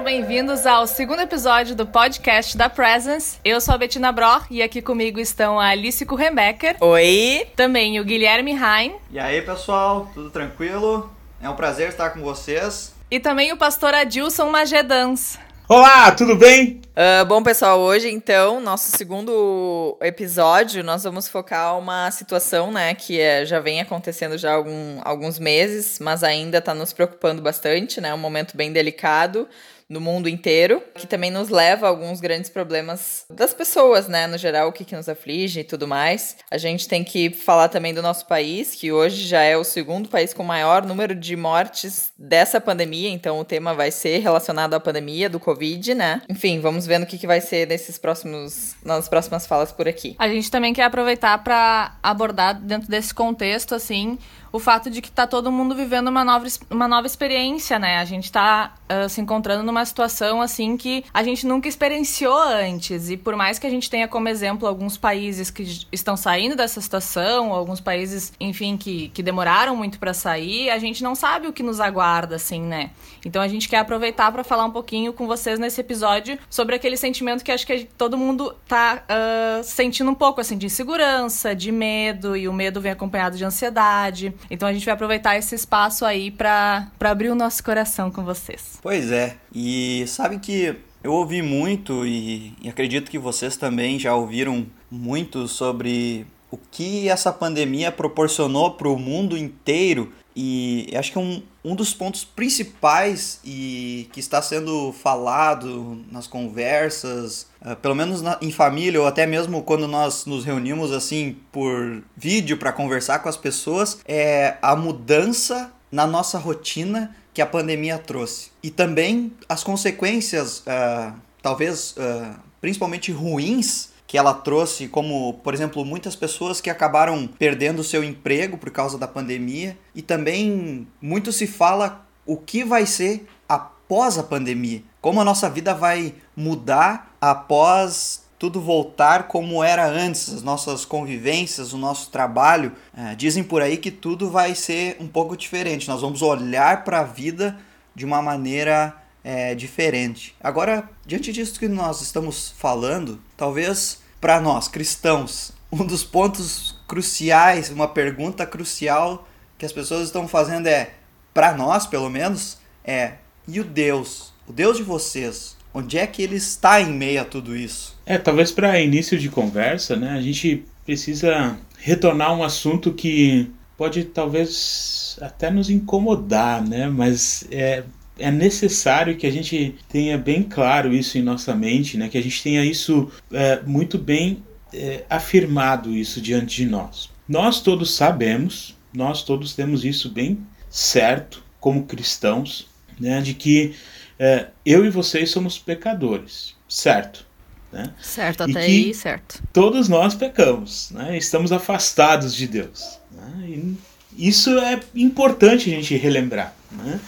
sejam bem-vindos ao segundo episódio do podcast da Presence. Eu sou a Bettina Broch e aqui comigo estão a Alice Kurenbecker. Oi! Também o Guilherme Hein. E aí, pessoal, tudo tranquilo? É um prazer estar com vocês. E também o pastor Adilson Magedans. Olá, tudo bem? Uh, bom, pessoal, hoje então, nosso segundo episódio, nós vamos focar uma situação, né, que é, já vem acontecendo já há algum, alguns meses, mas ainda está nos preocupando bastante, né, um momento bem delicado no mundo inteiro, que também nos leva a alguns grandes problemas das pessoas, né, no geral, o que, que nos aflige e tudo mais. A gente tem que falar também do nosso país, que hoje já é o segundo país com maior número de mortes dessa pandemia, então o tema vai ser relacionado à pandemia do Covid, né? Enfim, vamos ver no que, que vai ser nesses próximos, nas próximas falas por aqui. A gente também quer aproveitar para abordar dentro desse contexto, assim, o fato de que está todo mundo vivendo uma nova, uma nova experiência, né? A gente está uh, se encontrando numa situação assim que a gente nunca experienciou antes. E por mais que a gente tenha como exemplo alguns países que estão saindo dessa situação, alguns países, enfim, que, que demoraram muito para sair, a gente não sabe o que nos aguarda, assim, né? Então a gente quer aproveitar para falar um pouquinho com vocês nesse episódio sobre aquele sentimento que acho que todo mundo tá uh, sentindo um pouco, assim, de insegurança, de medo, e o medo vem acompanhado de ansiedade. Então a gente vai aproveitar esse espaço aí para abrir o nosso coração com vocês. Pois é, e sabe que eu ouvi muito e, e acredito que vocês também já ouviram muito sobre o que essa pandemia proporcionou para o mundo inteiro e acho que é um, um dos pontos principais e que está sendo falado nas conversas, pelo menos na, em família ou até mesmo quando nós nos reunimos assim por vídeo para conversar com as pessoas, é a mudança na nossa rotina que a pandemia trouxe. E também as consequências, uh, talvez uh, principalmente ruins, que ela trouxe, como, por exemplo, muitas pessoas que acabaram perdendo seu emprego por causa da pandemia, e também muito se fala o que vai ser após a pandemia, como a nossa vida vai mudar após tudo voltar como era antes, as nossas convivências, o nosso trabalho. É, dizem por aí que tudo vai ser um pouco diferente. Nós vamos olhar para a vida de uma maneira é, diferente. Agora, diante disso que nós estamos falando, talvez para nós cristãos, um dos pontos cruciais, uma pergunta crucial que as pessoas estão fazendo é, para nós pelo menos, é: e o Deus, o Deus de vocês, onde é que ele está em meio a tudo isso? É, talvez para início de conversa, né, a gente precisa retornar um assunto que pode talvez até nos incomodar, né, mas é é necessário que a gente tenha bem claro isso em nossa mente, né? que a gente tenha isso é, muito bem é, afirmado isso diante de nós. Nós todos sabemos, nós todos temos isso bem certo como cristãos, né? de que é, eu e vocês somos pecadores, certo? Né? Certo, até aí, certo. Todos nós pecamos, né? estamos afastados de Deus. Né? isso é importante a gente relembrar. Né?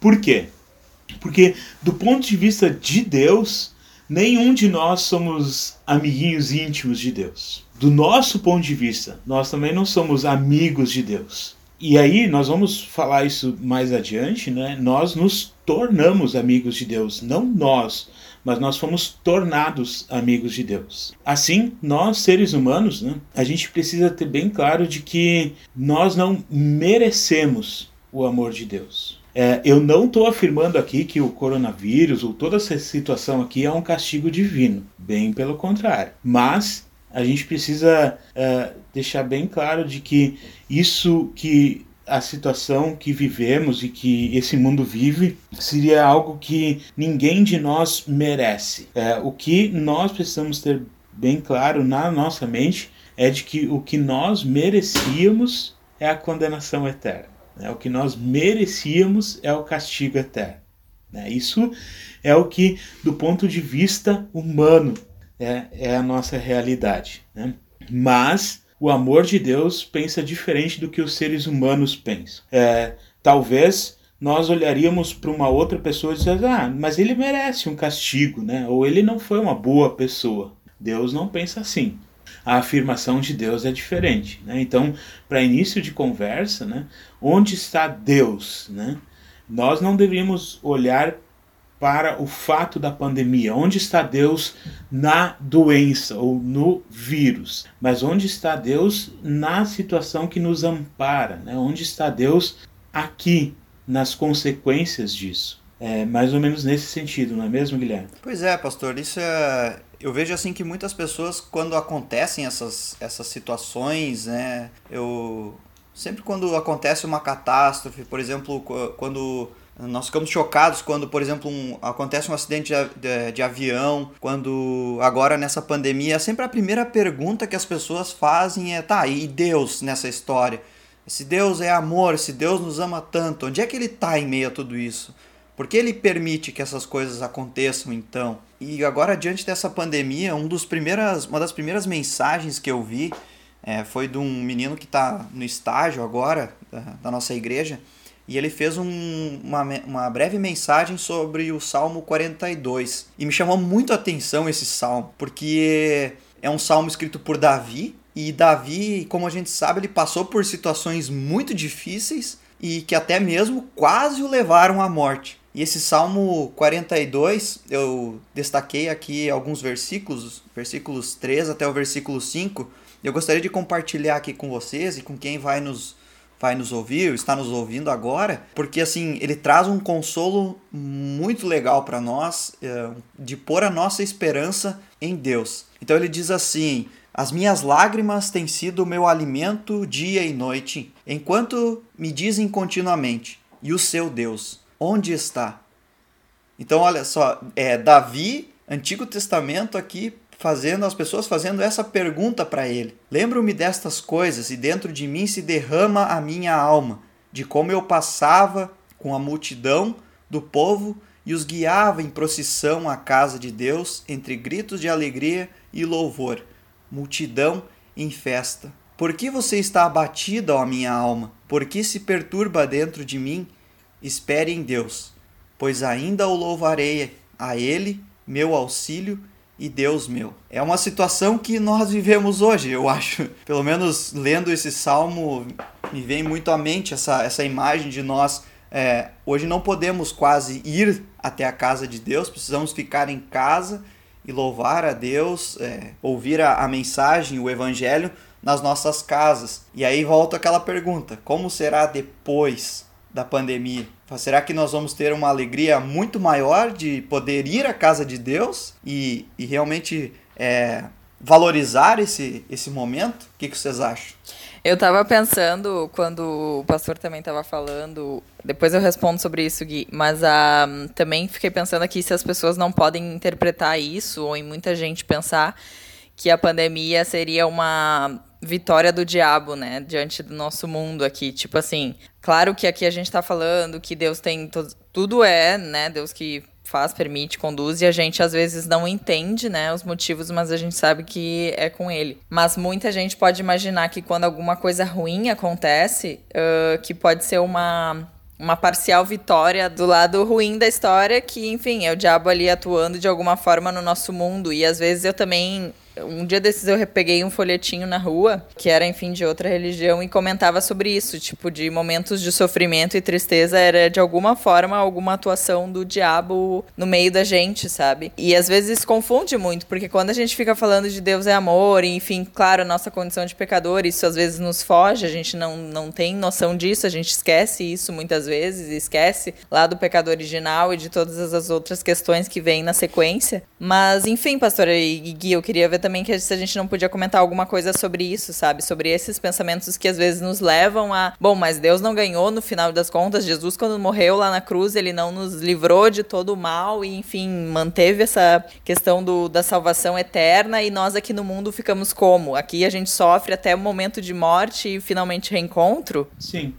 Por quê? Porque, do ponto de vista de Deus, nenhum de nós somos amiguinhos íntimos de Deus. Do nosso ponto de vista, nós também não somos amigos de Deus. E aí, nós vamos falar isso mais adiante, né? Nós nos tornamos amigos de Deus, não nós, mas nós fomos tornados amigos de Deus. Assim, nós seres humanos, né, a gente precisa ter bem claro de que nós não merecemos o amor de Deus. É, eu não estou afirmando aqui que o coronavírus ou toda essa situação aqui é um castigo divino. Bem pelo contrário. Mas a gente precisa é, deixar bem claro de que isso que a situação que vivemos e que esse mundo vive seria algo que ninguém de nós merece. É, o que nós precisamos ter bem claro na nossa mente é de que o que nós merecíamos é a condenação eterna. Né? O que nós merecíamos é o castigo eterno. Né? Isso é o que, do ponto de vista humano, é, é a nossa realidade. Né? Mas o amor de Deus pensa diferente do que os seres humanos pensam. É, talvez nós olharíamos para uma outra pessoa e dizer, ah, mas ele merece um castigo, né? Ou ele não foi uma boa pessoa. Deus não pensa assim a afirmação de Deus é diferente. Né? Então, para início de conversa, né, onde está Deus? Né? Nós não deveríamos olhar para o fato da pandemia? Onde está Deus na doença ou no vírus? Mas onde está Deus na situação que nos ampara? Né? Onde está Deus aqui nas consequências disso? É mais ou menos nesse sentido, não é mesmo, Guilherme? Pois é, pastor. Isso é. Eu vejo assim que muitas pessoas, quando acontecem essas, essas situações, né? Eu. Sempre quando acontece uma catástrofe, por exemplo, quando nós ficamos chocados quando, por exemplo, um, acontece um acidente de, de, de, avião, quando agora nessa pandemia, sempre a primeira pergunta que as pessoas fazem é: tá, e Deus nessa história? Se Deus é amor, se Deus nos ama tanto, onde é que ele está em meio a tudo isso? Por que ele permite que essas coisas aconteçam então? E agora, diante dessa pandemia, um dos primeiras, uma das primeiras mensagens que eu vi é, foi de um menino que está no estágio agora da, da nossa igreja e ele fez um, uma, uma breve mensagem sobre o Salmo 42. E me chamou muito a atenção esse salmo, porque é um salmo escrito por Davi, e Davi, como a gente sabe, ele passou por situações muito difíceis e que até mesmo quase o levaram à morte. E esse Salmo 42, eu destaquei aqui alguns versículos, versículos 3 até o versículo 5. Eu gostaria de compartilhar aqui com vocês e com quem vai nos vai nos ouvir, está nos ouvindo agora, porque assim, ele traz um consolo muito legal para nós, é, de pôr a nossa esperança em Deus. Então ele diz assim: As minhas lágrimas têm sido o meu alimento dia e noite, enquanto me dizem continuamente: E o seu Deus, onde está? Então, olha só, é Davi, Antigo Testamento aqui, fazendo as pessoas fazendo essa pergunta para ele. Lembro-me destas coisas e dentro de mim se derrama a minha alma, de como eu passava com a multidão do povo e os guiava em procissão à casa de Deus entre gritos de alegria e louvor, multidão em festa. Por que você está abatida, ó minha alma? Por que se perturba dentro de mim? Espere em Deus, pois ainda o louvarei a ele, meu auxílio e Deus meu. É uma situação que nós vivemos hoje, eu acho. Pelo menos lendo esse salmo, me vem muito à mente essa, essa imagem de nós. É, hoje não podemos quase ir até a casa de Deus, precisamos ficar em casa e louvar a Deus, é, ouvir a, a mensagem, o evangelho nas nossas casas. E aí volta aquela pergunta: como será depois da pandemia? Será que nós vamos ter uma alegria muito maior de poder ir à casa de Deus e, e realmente é, valorizar esse, esse momento? O que, que vocês acham? Eu estava pensando, quando o pastor também estava falando, depois eu respondo sobre isso, Gui, mas uh, também fiquei pensando aqui se as pessoas não podem interpretar isso, ou em muita gente pensar que a pandemia seria uma vitória do diabo, né, diante do nosso mundo aqui. Tipo assim, claro que aqui a gente está falando que Deus tem tudo é, né, Deus que faz, permite, conduz e a gente às vezes não entende, né, os motivos, mas a gente sabe que é com ele. Mas muita gente pode imaginar que quando alguma coisa ruim acontece, uh, que pode ser uma uma parcial vitória do lado ruim da história, que, enfim, é o diabo ali atuando de alguma forma no nosso mundo. E às vezes eu também um dia desses eu peguei um folhetinho na rua, que era, enfim, de outra religião, e comentava sobre isso, tipo, de momentos de sofrimento e tristeza era, de alguma forma, alguma atuação do diabo no meio da gente, sabe? E às vezes confunde muito, porque quando a gente fica falando de Deus é amor, e, enfim, claro, a nossa condição de pecador, isso às vezes nos foge, a gente não, não tem noção disso, a gente esquece isso muitas vezes, esquece lá do pecado original e de todas as outras questões que vêm na sequência. Mas, enfim, pastora e Gui, eu queria ver também que se a gente não podia comentar alguma coisa sobre isso, sabe? Sobre esses pensamentos que às vezes nos levam a, bom, mas Deus não ganhou no final das contas. Jesus, quando morreu lá na cruz, ele não nos livrou de todo o mal e, enfim, manteve essa questão do, da salvação eterna. E nós aqui no mundo ficamos como? Aqui a gente sofre até o momento de morte e finalmente reencontro? Sim.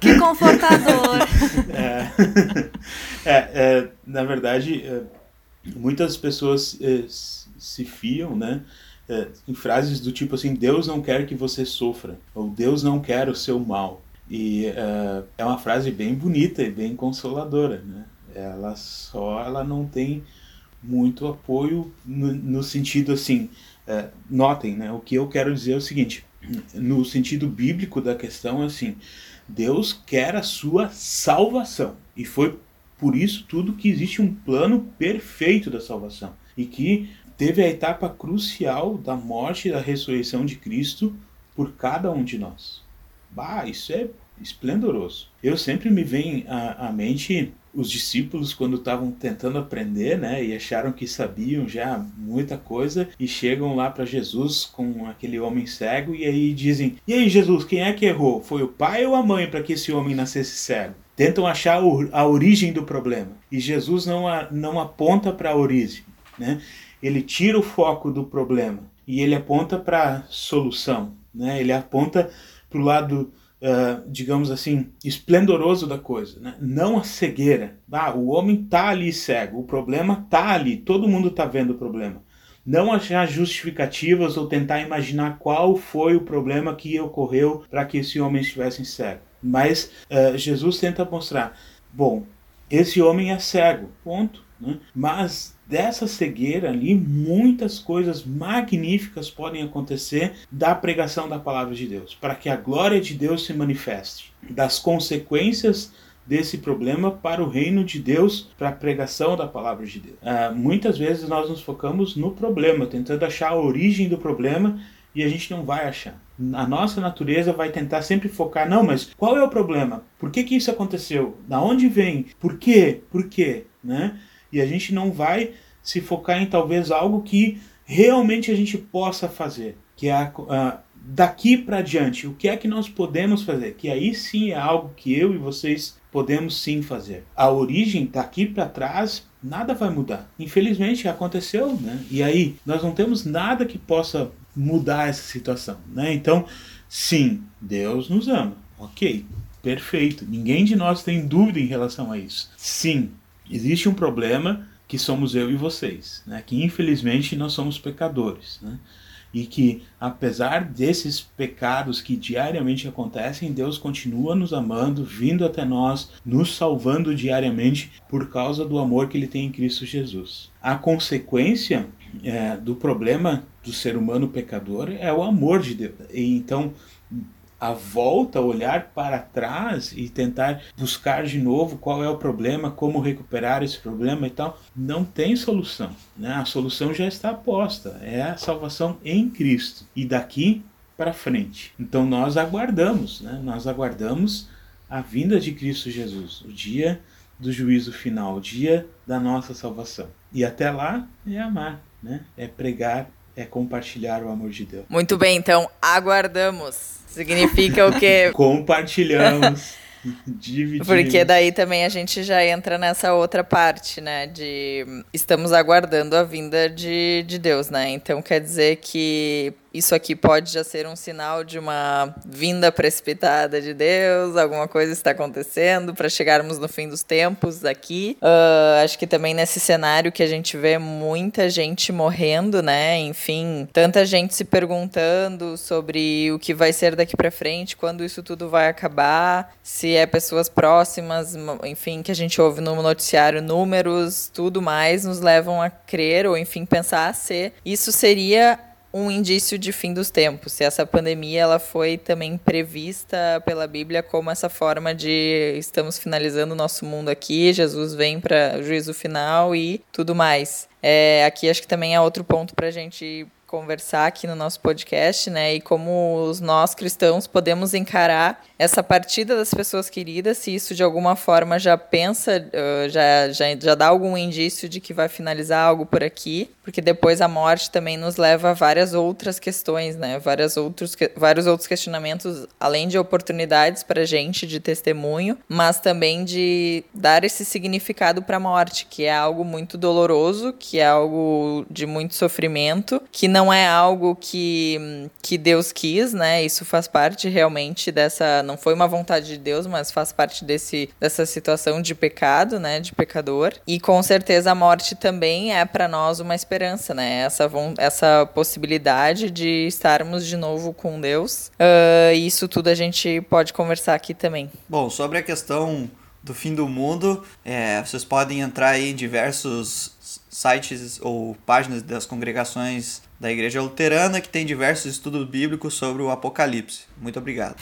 que confortador. É, é, é, na verdade, é, muitas pessoas eh, se fiam, né? Eh, em frases do tipo assim, Deus não quer que você sofra, ou Deus não quer o seu mal. E eh, é uma frase bem bonita e bem consoladora, né? Ela só ela não tem muito apoio no, no sentido assim, notem, né? O que eu quero dizer é o seguinte, no sentido bíblico da questão, assim, Deus quer a sua salvação e foi por isso tudo que existe um plano perfeito da salvação e que teve a etapa crucial da morte e da ressurreição de Cristo por cada um de nós. Bah, isso é esplendoroso. Eu sempre me vem à, à mente os discípulos quando estavam tentando aprender, né, e acharam que sabiam já muita coisa e chegam lá para Jesus com aquele homem cego e aí dizem: "E aí, Jesus, quem é que errou? Foi o pai ou a mãe para que esse homem nascesse cego?" Tentam achar a origem do problema. E Jesus não, a, não aponta para a origem, né? Ele tira o foco do problema e ele aponta para a solução, né? Ele aponta para o lado uh, digamos assim, esplendoroso da coisa, né? não a cegueira. Ah, o homem está ali cego, o problema está ali, todo mundo está vendo o problema. Não achar justificativas ou tentar imaginar qual foi o problema que ocorreu para que esse homem estivesse cego. Mas uh, Jesus tenta mostrar: bom, esse homem é cego, ponto. Né? Mas dessa cegueira ali, muitas coisas magníficas podem acontecer da pregação da palavra de Deus, para que a glória de Deus se manifeste, das consequências desse problema para o reino de Deus, para a pregação da palavra de Deus. Uh, muitas vezes nós nos focamos no problema, tentando achar a origem do problema e a gente não vai achar. A nossa natureza vai tentar sempre focar, não, mas qual é o problema? Por que, que isso aconteceu? Da onde vem? Por quê? Por quê? Né? E a gente não vai se focar em talvez algo que realmente a gente possa fazer, que é a, a, daqui para diante, o que é que nós podemos fazer? Que aí sim é algo que eu e vocês podemos sim fazer. A origem daqui para trás nada vai mudar. Infelizmente aconteceu, né? E aí nós não temos nada que possa mudar essa situação, né? Então, sim, Deus nos ama. OK. Perfeito. Ninguém de nós tem dúvida em relação a isso. Sim, existe um problema que somos eu e vocês, né? que infelizmente nós somos pecadores. Né? E que, apesar desses pecados que diariamente acontecem, Deus continua nos amando, vindo até nós, nos salvando diariamente por causa do amor que Ele tem em Cristo Jesus. A consequência é, do problema do ser humano pecador é o amor de Deus. Então, a volta, olhar para trás e tentar buscar de novo qual é o problema, como recuperar esse problema e tal, não tem solução. Né? A solução já está posta, é a salvação em Cristo. E daqui para frente. Então nós aguardamos, né? nós aguardamos a vinda de Cristo Jesus, o dia do juízo final, o dia da nossa salvação. E até lá é amar, né? é pregar, é compartilhar o amor de Deus. Muito bem, então aguardamos. Significa o quê? Compartilhamos. Dividimos. Porque daí também a gente já entra nessa outra parte, né? De estamos aguardando a vinda de, de Deus, né? Então quer dizer que isso aqui pode já ser um sinal de uma vinda precipitada de Deus, alguma coisa está acontecendo para chegarmos no fim dos tempos aqui. Uh, acho que também nesse cenário que a gente vê muita gente morrendo, né? Enfim, tanta gente se perguntando sobre o que vai ser daqui para frente, quando isso tudo vai acabar, se é pessoas próximas, enfim, que a gente ouve no noticiário números, tudo mais, nos levam a crer ou enfim pensar se isso seria um indício de fim dos tempos. Se essa pandemia ela foi também prevista pela Bíblia como essa forma de estamos finalizando o nosso mundo aqui, Jesus vem para o juízo final e tudo mais. É, aqui acho que também é outro ponto para a gente conversar aqui no nosso podcast, né? E como nós cristãos podemos encarar essa partida das pessoas queridas, se isso de alguma forma já pensa, já, já, já dá algum indício de que vai finalizar algo por aqui, porque depois a morte também nos leva a várias outras questões, né? Várias outros, vários outros questionamentos, além de oportunidades para gente de testemunho, mas também de dar esse significado para a morte, que é algo muito doloroso, que é algo de muito sofrimento, que não não é algo que, que Deus quis, né? Isso faz parte realmente dessa. Não foi uma vontade de Deus, mas faz parte desse, dessa situação de pecado, né? De pecador. E com certeza a morte também é para nós uma esperança, né? Essa, essa possibilidade de estarmos de novo com Deus. Uh, isso tudo a gente pode conversar aqui também. Bom, sobre a questão do fim do mundo, é, vocês podem entrar em diversos sites ou páginas das congregações da Igreja Luterana que tem diversos estudos bíblicos sobre o Apocalipse. Muito obrigado.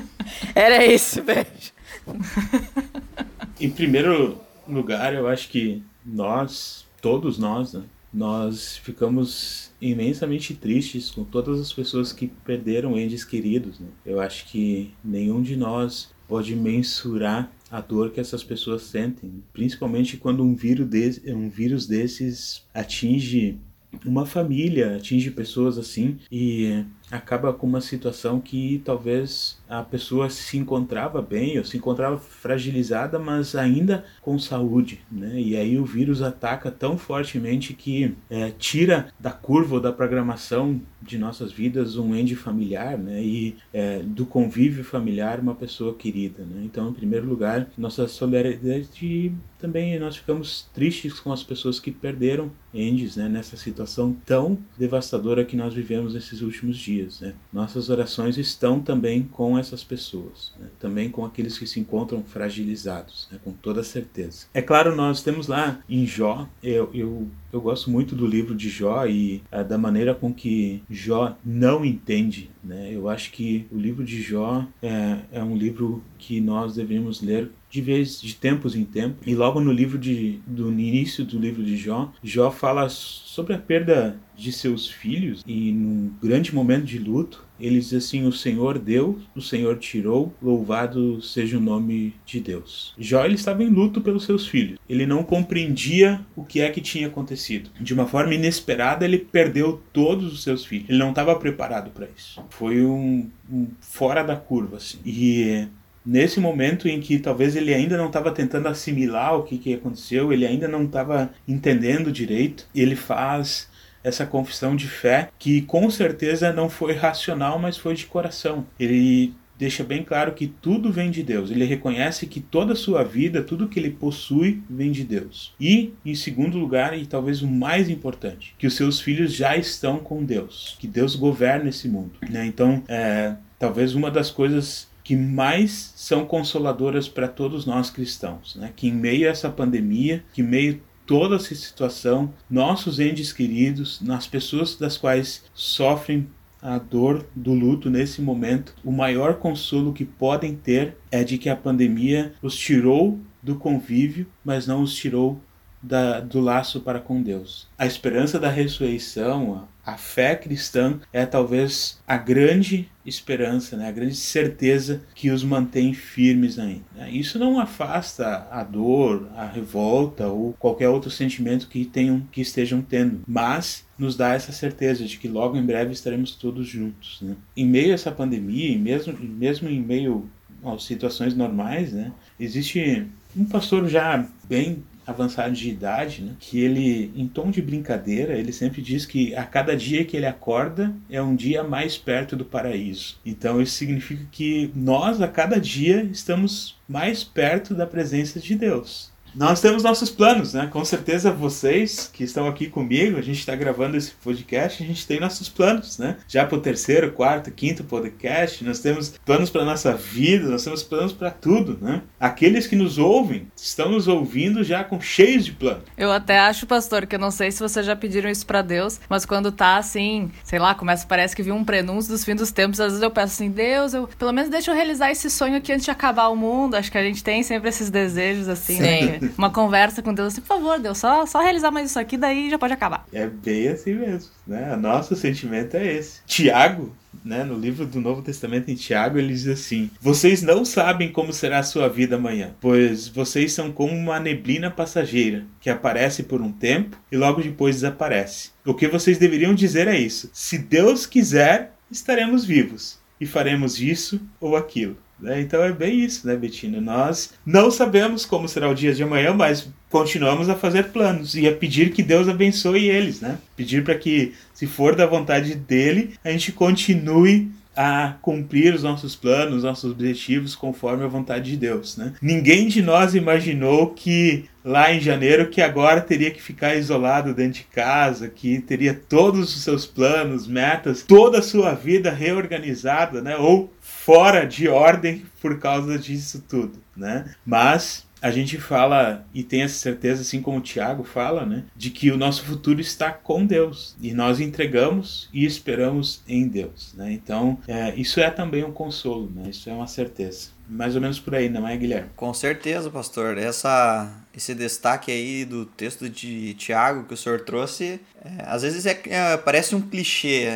Era isso, beijo. Em primeiro lugar, eu acho que nós, todos nós, né, nós ficamos imensamente tristes com todas as pessoas que perderam entes queridos. Né? Eu acho que nenhum de nós pode mensurar a dor que essas pessoas sentem, principalmente quando um vírus, desse, um vírus desses atinge uma família, atinge pessoas assim e acaba com uma situação que talvez a pessoa se encontrava bem ou se encontrava fragilizada, mas ainda com saúde, né? E aí o vírus ataca tão fortemente que é, tira da curva ou da programação de nossas vidas um ente familiar, né? E é, do convívio familiar uma pessoa querida, né? Então, em primeiro lugar, nossa solidariedade também nós ficamos tristes com as pessoas que perderam entes, né? Nessa situação tão devastadora que nós vivemos nesses últimos dias, né? Nossas orações estão também com essas pessoas, né? também com aqueles que se encontram fragilizados, né? com toda certeza. É claro, nós temos lá em Jó, eu, eu, eu gosto muito do livro de Jó e uh, da maneira com que Jó não entende. Né? Eu acho que o livro de Jó é, é um livro que nós devemos ler de vez de tempos em tempos. E logo no livro de do início do livro de Jó, Jó fala sobre a perda de seus filhos e num grande momento de luto, ele diz assim: O Senhor deu, o Senhor tirou, louvado seja o nome de Deus. Jó ele estava em luto pelos seus filhos. Ele não compreendia o que é que tinha acontecido. De uma forma inesperada, ele perdeu todos os seus filhos. Ele não estava preparado para isso. Foi um, um, fora da curva. Assim. E nesse momento em que talvez ele ainda não estava tentando assimilar o que, que aconteceu, ele ainda não estava entendendo direito, ele faz essa confissão de fé que com certeza não foi racional, mas foi de coração. Ele deixa bem claro que tudo vem de Deus. Ele reconhece que toda a sua vida, tudo que ele possui, vem de Deus. E, em segundo lugar, e talvez o mais importante, que os seus filhos já estão com Deus, que Deus governa esse mundo. Né? Então, é, talvez uma das coisas que mais são consoladoras para todos nós cristãos, né? Que em meio a essa pandemia, que em meio toda essa situação, nossos entes queridos, nas pessoas das quais sofrem a dor do luto nesse momento, o maior consolo que podem ter é de que a pandemia os tirou do convívio, mas não os tirou da, do laço para com Deus. A esperança da ressurreição, a fé cristã é talvez a grande esperança, né? a grande certeza que os mantém firmes ainda. Né? Isso não afasta a dor, a revolta ou qualquer outro sentimento que tenham, que estejam tendo, mas nos dá essa certeza de que logo em breve estaremos todos juntos. Né? Em meio a essa pandemia, e mesmo, mesmo em meio às situações normais, né? existe um pastor já bem avançado de idade, né? que ele, em tom de brincadeira, ele sempre diz que a cada dia que ele acorda é um dia mais perto do paraíso. Então isso significa que nós, a cada dia, estamos mais perto da presença de Deus. Nós temos nossos planos, né? Com certeza vocês que estão aqui comigo, a gente está gravando esse podcast, a gente tem nossos planos, né? Já para o terceiro, quarto, quinto podcast, nós temos planos para nossa vida, nós temos planos para tudo, né? Aqueles que nos ouvem estão nos ouvindo já com cheios de planos. Eu até acho, pastor, que eu não sei se vocês já pediram isso para Deus, mas quando tá assim, sei lá, começa parece que viu um prenúncio dos fins dos tempos, às vezes eu peço assim, Deus, eu pelo menos deixa eu realizar esse sonho aqui antes de acabar o mundo. Acho que a gente tem sempre esses desejos assim, Sim. né? uma conversa com Deus assim, por favor, Deus, só, só realizar mais isso aqui, daí já pode acabar. É bem assim mesmo, né? Nosso sentimento é esse. Tiago, né, no livro do Novo Testamento em Tiago, ele diz assim: Vocês não sabem como será a sua vida amanhã, pois vocês são como uma neblina passageira que aparece por um tempo e logo depois desaparece. O que vocês deveriam dizer é isso: Se Deus quiser, estaremos vivos e faremos isso ou aquilo. Né? Então é bem isso, né, Betina? Nós não sabemos como será o dia de amanhã, mas continuamos a fazer planos e a pedir que Deus abençoe eles, né? Pedir para que, se for da vontade dele, a gente continue a cumprir os nossos planos, nossos objetivos conforme a vontade de Deus, né? Ninguém de nós imaginou que lá em janeiro que agora teria que ficar isolado dentro de casa, que teria todos os seus planos, metas, toda a sua vida reorganizada, né? Ou fora de ordem por causa disso tudo, né? Mas a gente fala e tem essa certeza, assim como o Tiago fala, né, de que o nosso futuro está com Deus e nós entregamos e esperamos em Deus, né? Então é, isso é também um consolo, né? Isso é uma certeza. Mais ou menos por aí, não é, Guilherme? Com certeza, pastor. Essa, esse destaque aí do texto de Tiago que o senhor trouxe, é, às vezes é, é, parece um clichê.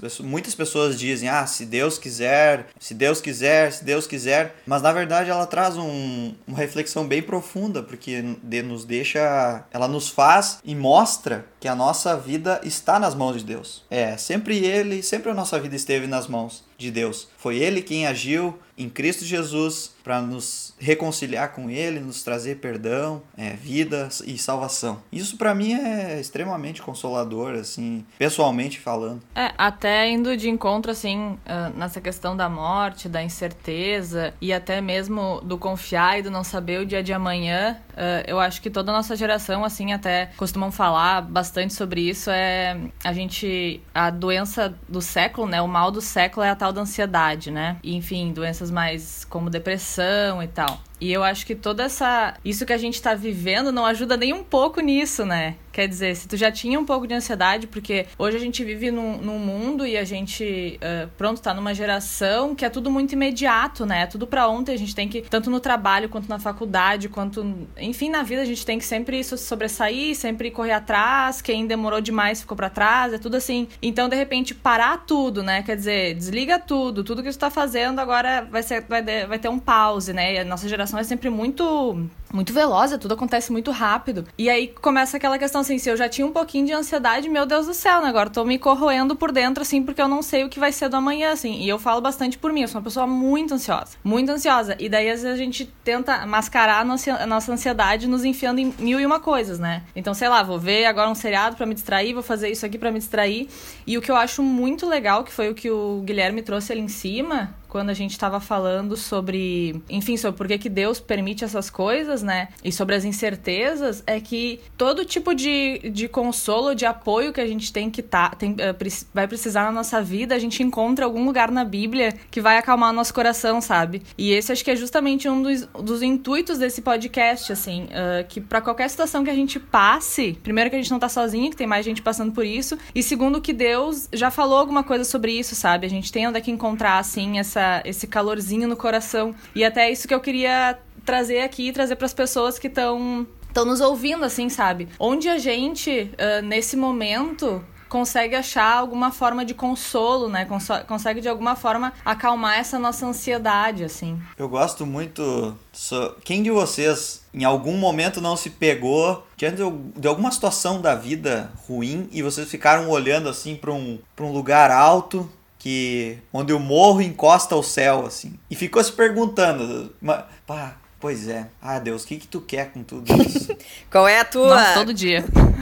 Pessoas, muitas pessoas dizem, ah, se Deus quiser, se Deus quiser, se Deus quiser. Mas na verdade ela traz um, uma reflexão bem profunda, porque de, nos deixa, ela nos faz e mostra que a nossa vida está nas mãos de Deus. É, sempre Ele, sempre a nossa vida esteve nas mãos de Deus. Foi Ele quem agiu em Cristo Jesus para nos reconciliar com Ele, nos trazer perdão, é, vida e salvação. Isso para mim é extremamente consolador, assim, pessoalmente falando. É, até indo de encontro, assim, uh, nessa questão da morte, da incerteza e até mesmo do confiar e do não saber o dia de amanhã, uh, eu acho que toda a nossa geração, assim, até costumam falar bastante sobre isso, é a gente, a doença do século, né, o mal do século é a tal da ansiedade, né, enfim, doenças mais como depressão e tal. E eu acho que toda essa. Isso que a gente tá vivendo não ajuda nem um pouco nisso, né? Quer dizer, se tu já tinha um pouco de ansiedade, porque hoje a gente vive num, num mundo e a gente, uh, pronto, tá numa geração que é tudo muito imediato, né? É tudo pra ontem. A gente tem que, tanto no trabalho quanto na faculdade, quanto. Enfim, na vida a gente tem que sempre sobressair, sempre correr atrás. Quem demorou demais ficou para trás, é tudo assim. Então, de repente, parar tudo, né? Quer dizer, desliga tudo. Tudo que tu tá fazendo agora vai, ser, vai, vai ter um pause, né? E a nossa geração é sempre muito muito veloz, tudo acontece muito rápido. E aí começa aquela questão assim, se eu já tinha um pouquinho de ansiedade, meu Deus do céu, né? Agora tô me corroendo por dentro, assim, porque eu não sei o que vai ser do amanhã, assim. E eu falo bastante por mim, eu sou uma pessoa muito ansiosa. Muito ansiosa. E daí, às vezes, a gente tenta mascarar a nossa ansiedade nos enfiando em mil e uma coisas, né? Então, sei lá, vou ver agora um seriado para me distrair, vou fazer isso aqui para me distrair. E o que eu acho muito legal, que foi o que o Guilherme trouxe ali em cima, quando a gente estava falando sobre, enfim, sobre por que, que Deus permite essas coisas, né? E sobre as incertezas, é que todo tipo de, de consolo, de apoio que a gente tem que tá, tem, uh, vai precisar na nossa vida, a gente encontra algum lugar na Bíblia que vai acalmar nosso coração, sabe? E esse acho que é justamente um dos, dos intuitos desse podcast, assim, uh, que para qualquer situação que a gente passe, primeiro que a gente não tá sozinho, que tem mais gente passando por isso, e segundo que Deus já falou alguma coisa sobre isso, sabe? A gente tem onde é que encontrar, assim, essa essa, esse calorzinho no coração. E até isso que eu queria trazer aqui, trazer para as pessoas que estão estão nos ouvindo, assim, sabe? Onde a gente, uh, nesse momento, consegue achar alguma forma de consolo, né? Cons consegue de alguma forma acalmar essa nossa ansiedade, assim. Eu gosto muito. So... Quem de vocês em algum momento não se pegou diante de alguma situação da vida ruim e vocês ficaram olhando assim para um, pra um lugar alto que onde o morro encosta ao céu, assim. E ficou se perguntando, pá, pois é, ah Deus, o que que tu quer com tudo isso? Qual é a tua? Nossa, todo dia.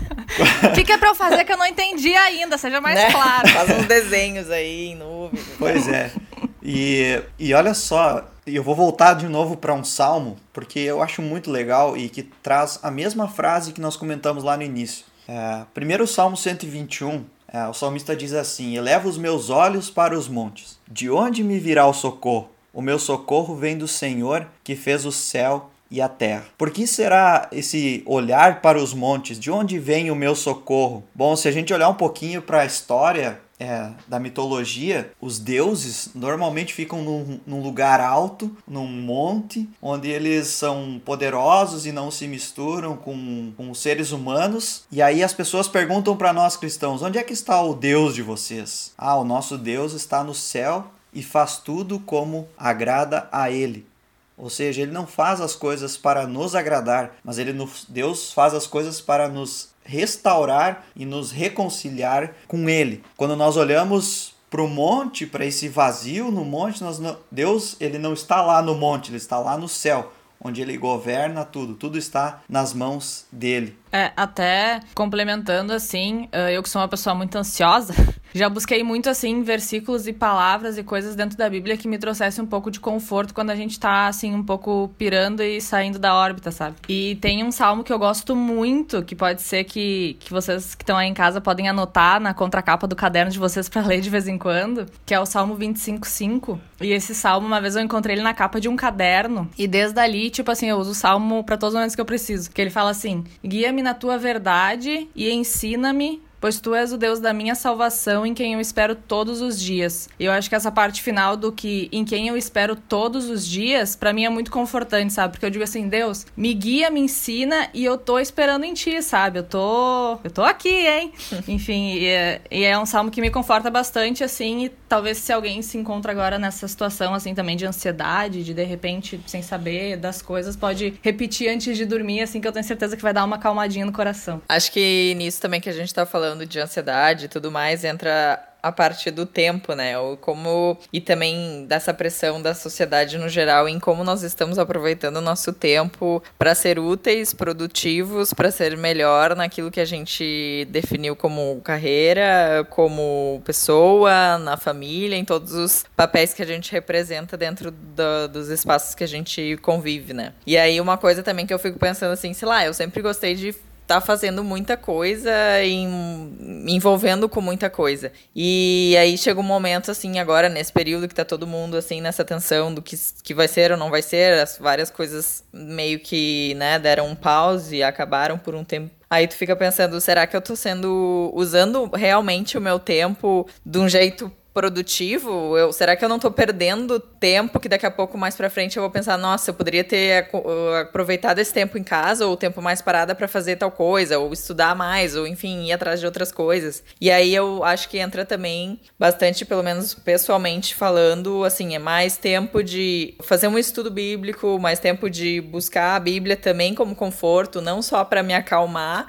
O que, que, é pra eu fazer que eu não entendi ainda? Seja mais né? claro. Faz uns desenhos aí em nuvem. Pois é. E, e olha só, eu vou voltar de novo para um salmo, porque eu acho muito legal e que traz a mesma frase que nós comentamos lá no início. É, primeiro Salmo 121, é, o salmista diz assim: Eleva os meus olhos para os montes. De onde me virá o socorro? O meu socorro vem do Senhor que fez o céu e a terra. Por que será esse olhar para os montes? De onde vem o meu socorro? Bom, se a gente olhar um pouquinho para a história é, da mitologia, os deuses normalmente ficam num, num, lugar alto, num monte, onde eles são poderosos e não se misturam com, com os seres humanos. E aí as pessoas perguntam para nós cristãos: onde é que está o Deus de vocês? Ah, o nosso Deus está no céu e faz tudo como agrada a Ele. Ou seja, ele não faz as coisas para nos agradar, mas ele Deus faz as coisas para nos restaurar e nos reconciliar com ele. Quando nós olhamos para o monte, para esse vazio no monte, não, Deus ele não está lá no monte, ele está lá no céu, onde ele governa tudo, tudo está nas mãos dele. É, até complementando assim, eh, eu que sou uma pessoa muito ansiosa, já busquei muito assim versículos e palavras e coisas dentro da Bíblia que me trouxessem um pouco de conforto quando a gente tá assim um pouco pirando e saindo da órbita, sabe? E tem um salmo que eu gosto muito, que pode ser que, que vocês que estão aí em casa podem anotar na contracapa do caderno de vocês para ler de vez em quando, que é o Salmo 25:5. E esse salmo, uma vez eu encontrei ele na capa de um caderno, e desde ali, tipo assim, eu uso o salmo para todos os momentos que eu preciso. Que ele fala assim: "Guia-me na tua verdade e ensina-me pois tu és o Deus da minha salvação, em quem eu espero todos os dias. E eu acho que essa parte final do que em quem eu espero todos os dias, para mim é muito confortante, sabe? Porque eu digo assim, Deus, me guia, me ensina e eu tô esperando em ti, sabe? Eu tô, eu tô aqui, hein? Enfim, e é, e é um salmo que me conforta bastante assim, e talvez se alguém se encontra agora nessa situação assim também de ansiedade, de de repente sem saber das coisas, pode repetir antes de dormir, assim que eu tenho certeza que vai dar uma calmadinha no coração. Acho que nisso também que a gente tá falando de ansiedade e tudo mais, entra a parte do tempo, né? Ou como e também dessa pressão da sociedade no geral em como nós estamos aproveitando o nosso tempo para ser úteis, produtivos, para ser melhor naquilo que a gente definiu como carreira, como pessoa, na família, em todos os papéis que a gente representa dentro do, dos espaços que a gente convive, né? E aí uma coisa também que eu fico pensando assim, sei lá, eu sempre gostei de tá fazendo muita coisa e me envolvendo com muita coisa. E aí chega um momento, assim, agora, nesse período que tá todo mundo, assim, nessa tensão do que, que vai ser ou não vai ser, as várias coisas meio que, né, deram um pause e acabaram por um tempo. Aí tu fica pensando, será que eu tô sendo usando realmente o meu tempo de um jeito produtivo, eu, será que eu não estou perdendo tempo que daqui a pouco mais para frente eu vou pensar, nossa, eu poderia ter aproveitado esse tempo em casa ou o tempo mais parada para fazer tal coisa, ou estudar mais, ou enfim, ir atrás de outras coisas. E aí eu acho que entra também bastante, pelo menos pessoalmente falando, assim, é mais tempo de fazer um estudo bíblico, mais tempo de buscar a Bíblia também como conforto, não só para me acalmar,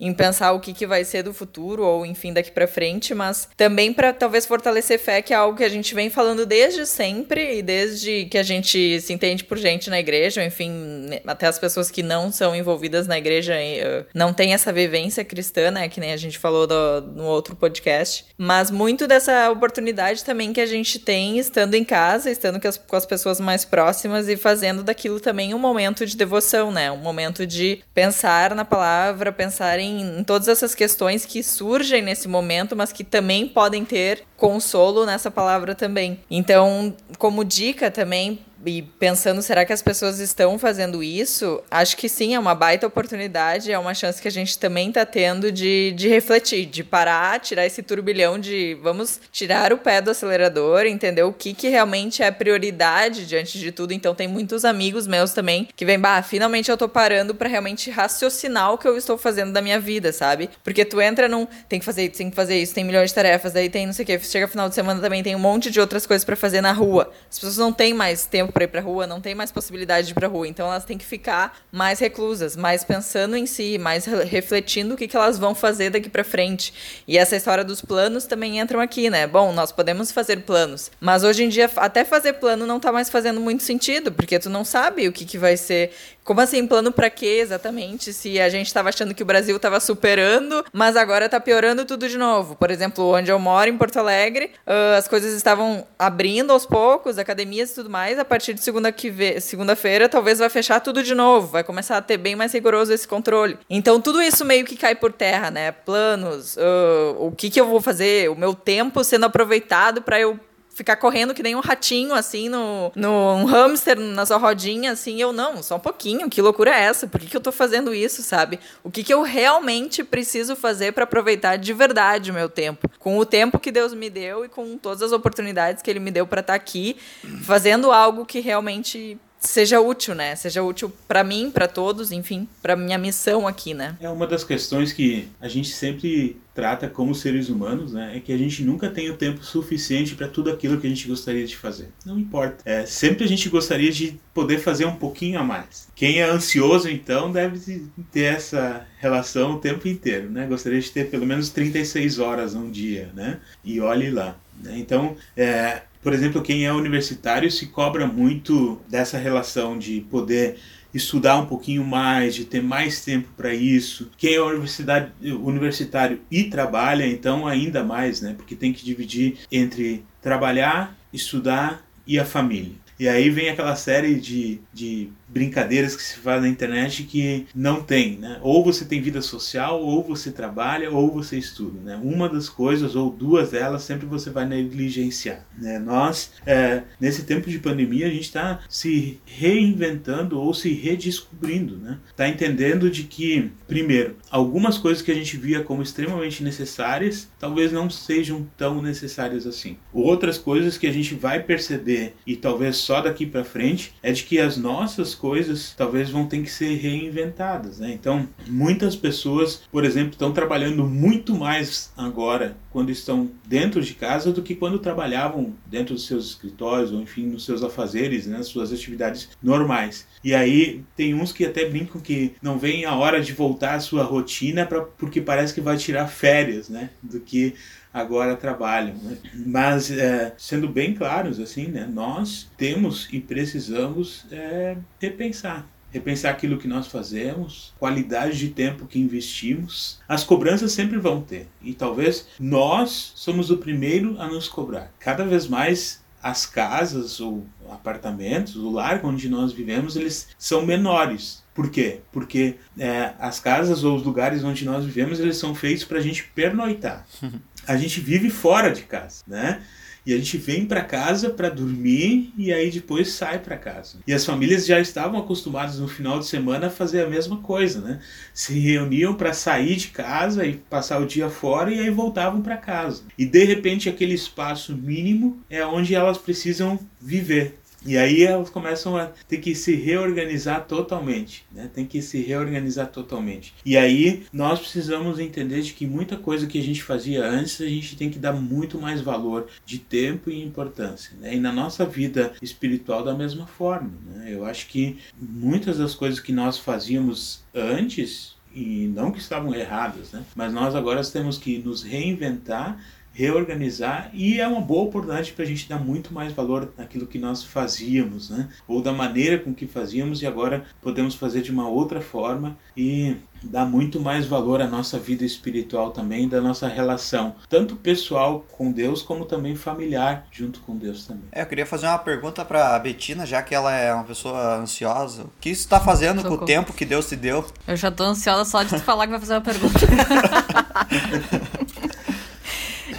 em pensar o que, que vai ser do futuro ou enfim daqui para frente, mas também para talvez fortalecer fé, que é algo que a gente vem falando desde sempre e desde que a gente se entende por gente na igreja, enfim, até as pessoas que não são envolvidas na igreja eh, não têm essa vivência cristã, né, que nem a gente falou do, no outro podcast, mas muito dessa oportunidade também que a gente tem estando em casa, estando com as, com as pessoas mais próximas e fazendo daquilo também um momento de devoção, né, um momento de pensar na palavra, pensar em em, em todas essas questões que surgem nesse momento, mas que também podem ter consolo nessa palavra também. Então, como dica também e pensando, será que as pessoas estão fazendo isso? Acho que sim, é uma baita oportunidade, é uma chance que a gente também está tendo de, de refletir, de parar, tirar esse turbilhão de vamos tirar o pé do acelerador, entender o que, que realmente é prioridade diante de tudo. Então, tem muitos amigos meus também que vêm, bah, finalmente eu tô parando para realmente raciocinar o que eu estou fazendo da minha vida, sabe? Porque tu entra num, tem que fazer isso, tem que fazer isso, tem milhões de tarefas, daí tem não sei o que, chega final de semana também tem um monte de outras coisas para fazer na rua. As pessoas não têm mais tempo tempo para ir pra rua, não tem mais possibilidade de ir pra rua. Então elas têm que ficar mais reclusas, mais pensando em si, mais refletindo o que, que elas vão fazer daqui para frente. E essa história dos planos também entram aqui, né? Bom, nós podemos fazer planos, mas hoje em dia até fazer plano não tá mais fazendo muito sentido, porque tu não sabe o que, que vai ser como assim, plano para quê exatamente? Se a gente estava achando que o Brasil estava superando, mas agora está piorando tudo de novo. Por exemplo, onde eu moro, em Porto Alegre, uh, as coisas estavam abrindo aos poucos, academias e tudo mais. A partir de segunda-feira, segunda talvez vai fechar tudo de novo. Vai começar a ter bem mais rigoroso esse controle. Então, tudo isso meio que cai por terra, né? Planos, uh, o que, que eu vou fazer, o meu tempo sendo aproveitado para eu ficar correndo que nem um ratinho, assim, no, no um hamster na sua rodinha, assim, eu não, só um pouquinho, que loucura é essa? Por que, que eu tô fazendo isso, sabe? O que, que eu realmente preciso fazer para aproveitar de verdade o meu tempo? Com o tempo que Deus me deu e com todas as oportunidades que Ele me deu para estar tá aqui, fazendo algo que realmente seja útil, né? Seja útil para mim, para todos, enfim, para minha missão aqui, né? É uma das questões que a gente sempre trata como seres humanos, né? É que a gente nunca tem o tempo suficiente para tudo aquilo que a gente gostaria de fazer. Não importa. É, sempre a gente gostaria de poder fazer um pouquinho a mais. Quem é ansioso, então, deve ter essa relação o tempo inteiro, né? Gostaria de ter pelo menos 36 horas um dia, né? E olhe lá. Né? Então, é, por exemplo, quem é universitário se cobra muito dessa relação de poder estudar um pouquinho mais, de ter mais tempo para isso. Quem é universidade, universitário e trabalha, então ainda mais, né? Porque tem que dividir entre trabalhar, estudar e a família. E aí vem aquela série de, de brincadeiras que se faz na internet que não tem, né? Ou você tem vida social, ou você trabalha, ou você estuda, né? Uma das coisas ou duas delas sempre você vai negligenciar, né? Nós é, nesse tempo de pandemia a gente está se reinventando ou se redescobrindo, né? Tá entendendo de que primeiro algumas coisas que a gente via como extremamente necessárias talvez não sejam tão necessárias assim. Outras coisas que a gente vai perceber e talvez só daqui para frente é de que as nossas coisas talvez vão ter que ser reinventadas, né? Então, muitas pessoas, por exemplo, estão trabalhando muito mais agora quando estão dentro de casa do que quando trabalhavam dentro dos seus escritórios ou enfim nos seus afazeres, né, suas atividades normais. E aí tem uns que até brincam que não vem a hora de voltar à sua rotina pra, porque parece que vai tirar férias, né, do que agora trabalham. Né? Mas, é, sendo bem claros, assim, né, nós temos e precisamos é, repensar repensar aquilo que nós fazemos, qualidade de tempo que investimos. As cobranças sempre vão ter e talvez nós somos o primeiro a nos cobrar. Cada vez mais as casas ou apartamentos, o lar onde nós vivemos, eles são menores. Por quê? Porque é, as casas ou os lugares onde nós vivemos, eles são feitos para a gente pernoitar. A gente vive fora de casa, né? E a gente vem para casa para dormir e aí depois sai para casa. E as famílias já estavam acostumadas no final de semana a fazer a mesma coisa, né? Se reuniam para sair de casa e passar o dia fora e aí voltavam para casa. E de repente aquele espaço mínimo é onde elas precisam viver. E aí elas começam a ter que se reorganizar totalmente, né? Tem que se reorganizar totalmente. E aí nós precisamos entender de que muita coisa que a gente fazia antes, a gente tem que dar muito mais valor de tempo e importância, né? E na nossa vida espiritual da mesma forma, né? Eu acho que muitas das coisas que nós fazíamos antes e não que estavam erradas, né? Mas nós agora temos que nos reinventar reorganizar e é uma boa oportunidade para a gente dar muito mais valor naquilo que nós fazíamos, né? Ou da maneira com que fazíamos e agora podemos fazer de uma outra forma e dar muito mais valor à nossa vida espiritual também, da nossa relação, tanto pessoal com Deus como também familiar junto com Deus também. É, eu queria fazer uma pergunta para a Betina, já que ela é uma pessoa ansiosa. O que você está fazendo Socorro. com o tempo que Deus te deu? Eu já estou ansiosa só de tu falar que vai fazer uma pergunta.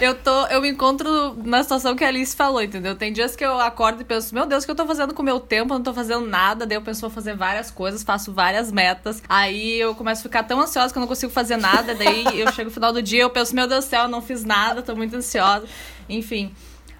eu tô, eu me encontro na situação que a Alice falou, entendeu? Tem dias que eu acordo e penso, meu Deus, o que eu tô fazendo com o meu tempo? Eu não tô fazendo nada. Daí eu penso, vou fazer várias coisas, faço várias metas. Aí eu começo a ficar tão ansiosa que eu não consigo fazer nada. Daí eu chego no final do dia, eu penso, meu Deus do céu, eu não fiz nada, tô muito ansiosa. Enfim.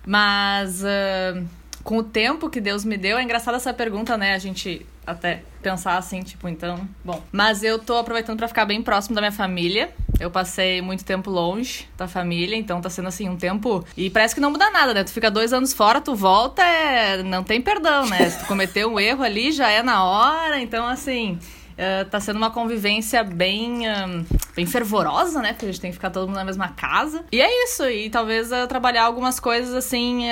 Mas. Uh com o tempo que Deus me deu, é engraçada essa pergunta, né? A gente até pensar assim, tipo, então, bom. Mas eu tô aproveitando para ficar bem próximo da minha família. Eu passei muito tempo longe da família, então tá sendo assim um tempo. E parece que não muda nada, né? Tu fica dois anos fora, tu volta, é... não tem perdão, né? Se tu cometeu um erro ali, já é na hora. Então, assim, Uh, tá sendo uma convivência bem, uh, bem fervorosa, né? Porque a gente tem que ficar todo mundo na mesma casa. E é isso. E talvez uh, trabalhar algumas coisas assim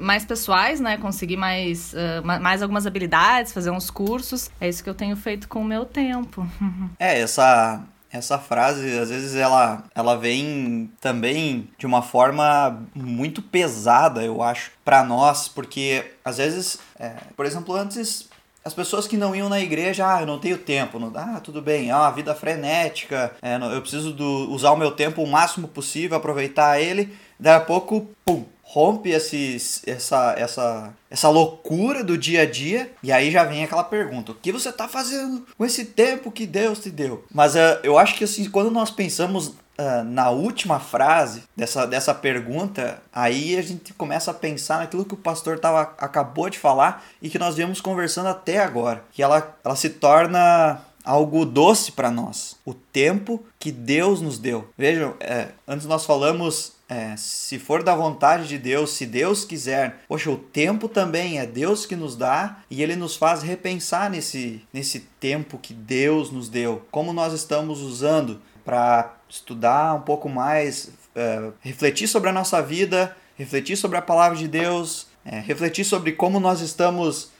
mais pessoais, né? Conseguir mais, mais algumas habilidades, fazer uns cursos. É isso que eu tenho feito com o meu tempo. é, essa essa frase, às vezes, ela, ela vem também de uma forma muito pesada, eu acho, para nós, porque às vezes, é, por exemplo, antes as pessoas que não iam na igreja, ah, eu não tenho tempo. Não, ah, tudo bem, é uma vida frenética, é, eu preciso do, usar o meu tempo o máximo possível, aproveitar ele. Daí a pouco, pum, rompe esse, essa, essa, essa loucura do dia a dia. E aí já vem aquela pergunta: o que você está fazendo com esse tempo que Deus te deu? Mas uh, eu acho que assim, quando nós pensamos uh, na última frase dessa, dessa pergunta, aí a gente começa a pensar naquilo que o pastor tava, acabou de falar e que nós viemos conversando até agora. Que ela, ela se torna algo doce para nós. O tempo que Deus nos deu. Vejam, é, antes nós falamos é, se for da vontade de Deus, se Deus quiser, poxa, o tempo também é Deus que nos dá e Ele nos faz repensar nesse, nesse tempo que Deus nos deu, como nós estamos usando para estudar um pouco mais, é, refletir sobre a nossa vida, refletir sobre a palavra de Deus, é, refletir sobre como nós estamos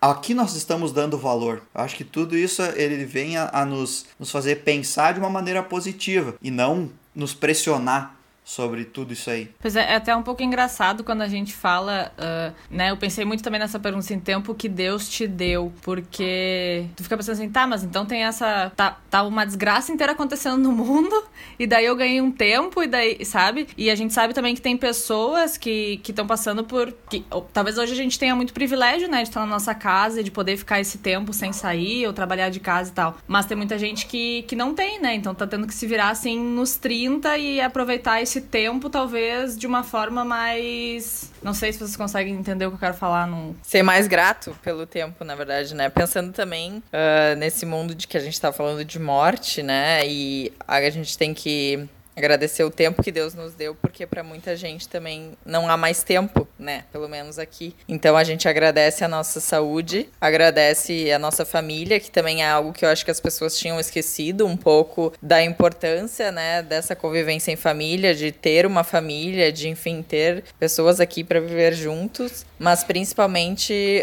aqui nós estamos dando valor. Eu acho que tudo isso ele vem a, a nos, nos fazer pensar de uma maneira positiva e não nos pressionar sobre tudo isso aí. Pois é, é até um pouco engraçado quando a gente fala, uh, né? Eu pensei muito também nessa pergunta assim, tempo que Deus te deu, porque tu fica pensando assim, tá, mas então tem essa. Tá, tá uma desgraça inteira acontecendo no mundo, e daí eu ganhei um tempo, e daí, sabe? E a gente sabe também que tem pessoas que estão passando por. Que, ou, talvez hoje a gente tenha muito privilégio, né, de estar na nossa casa e de poder ficar esse tempo sem sair ou trabalhar de casa e tal. Mas tem muita gente que, que não tem, né? Então tá tendo que se virar assim nos 30 e aproveitar esse tempo, talvez, de uma forma mais. Não sei se vocês conseguem entender o que eu quero falar. Num... Ser mais grato pelo tempo, na verdade, né? Pensando também uh, nesse mundo de que a gente tá falando de morte, né? E a gente tem que agradecer o tempo que Deus nos deu, porque para muita gente também não há mais tempo, né? Pelo menos aqui. Então a gente agradece a nossa saúde, agradece a nossa família, que também é algo que eu acho que as pessoas tinham esquecido um pouco da importância, né, dessa convivência em família, de ter uma família, de enfim ter pessoas aqui para viver juntos, mas principalmente